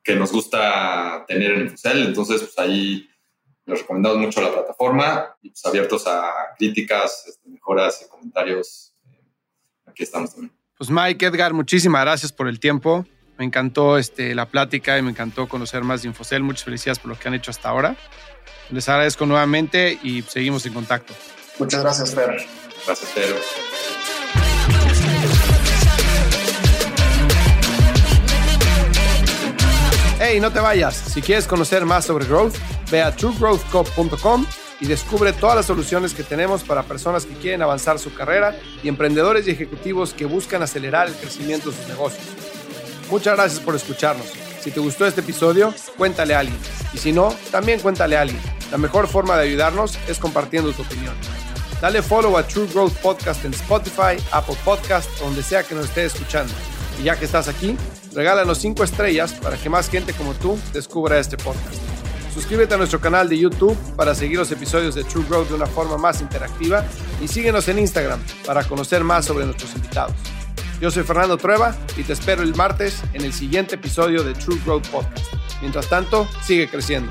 que, nos gusta tener en Infocel. Entonces, pues ahí les recomendamos mucho la plataforma y pues abiertos a críticas, este, mejoras y comentarios. Eh, aquí estamos también. Pues Mike, Edgar, muchísimas gracias por el tiempo. Me encantó este, la plática y me encantó conocer más de Infocel. Muchas felicidades por lo que han hecho hasta ahora. Les agradezco nuevamente y seguimos en contacto. Muchas gracias, Fer. Gracias, Fer. Hey, no te vayas. Si quieres conocer más sobre Growth, ve a truegrowthco.com y descubre todas las soluciones que tenemos para personas que quieren avanzar su carrera y emprendedores y ejecutivos que buscan acelerar el crecimiento de sus negocios. Muchas gracias por escucharnos. Si te gustó este episodio, cuéntale a alguien. Y si no, también cuéntale a alguien. La mejor forma de ayudarnos es compartiendo tu opinión. Dale follow a True Growth Podcast en Spotify, Apple Podcast, donde sea que nos estés escuchando. Y ya que estás aquí, regálanos 5 estrellas para que más gente como tú descubra este podcast. Suscríbete a nuestro canal de YouTube para seguir los episodios de True Growth de una forma más interactiva y síguenos en Instagram para conocer más sobre nuestros invitados. Yo soy Fernando Trueba y te espero el martes en el siguiente episodio de True Growth Podcast. Mientras tanto, sigue creciendo.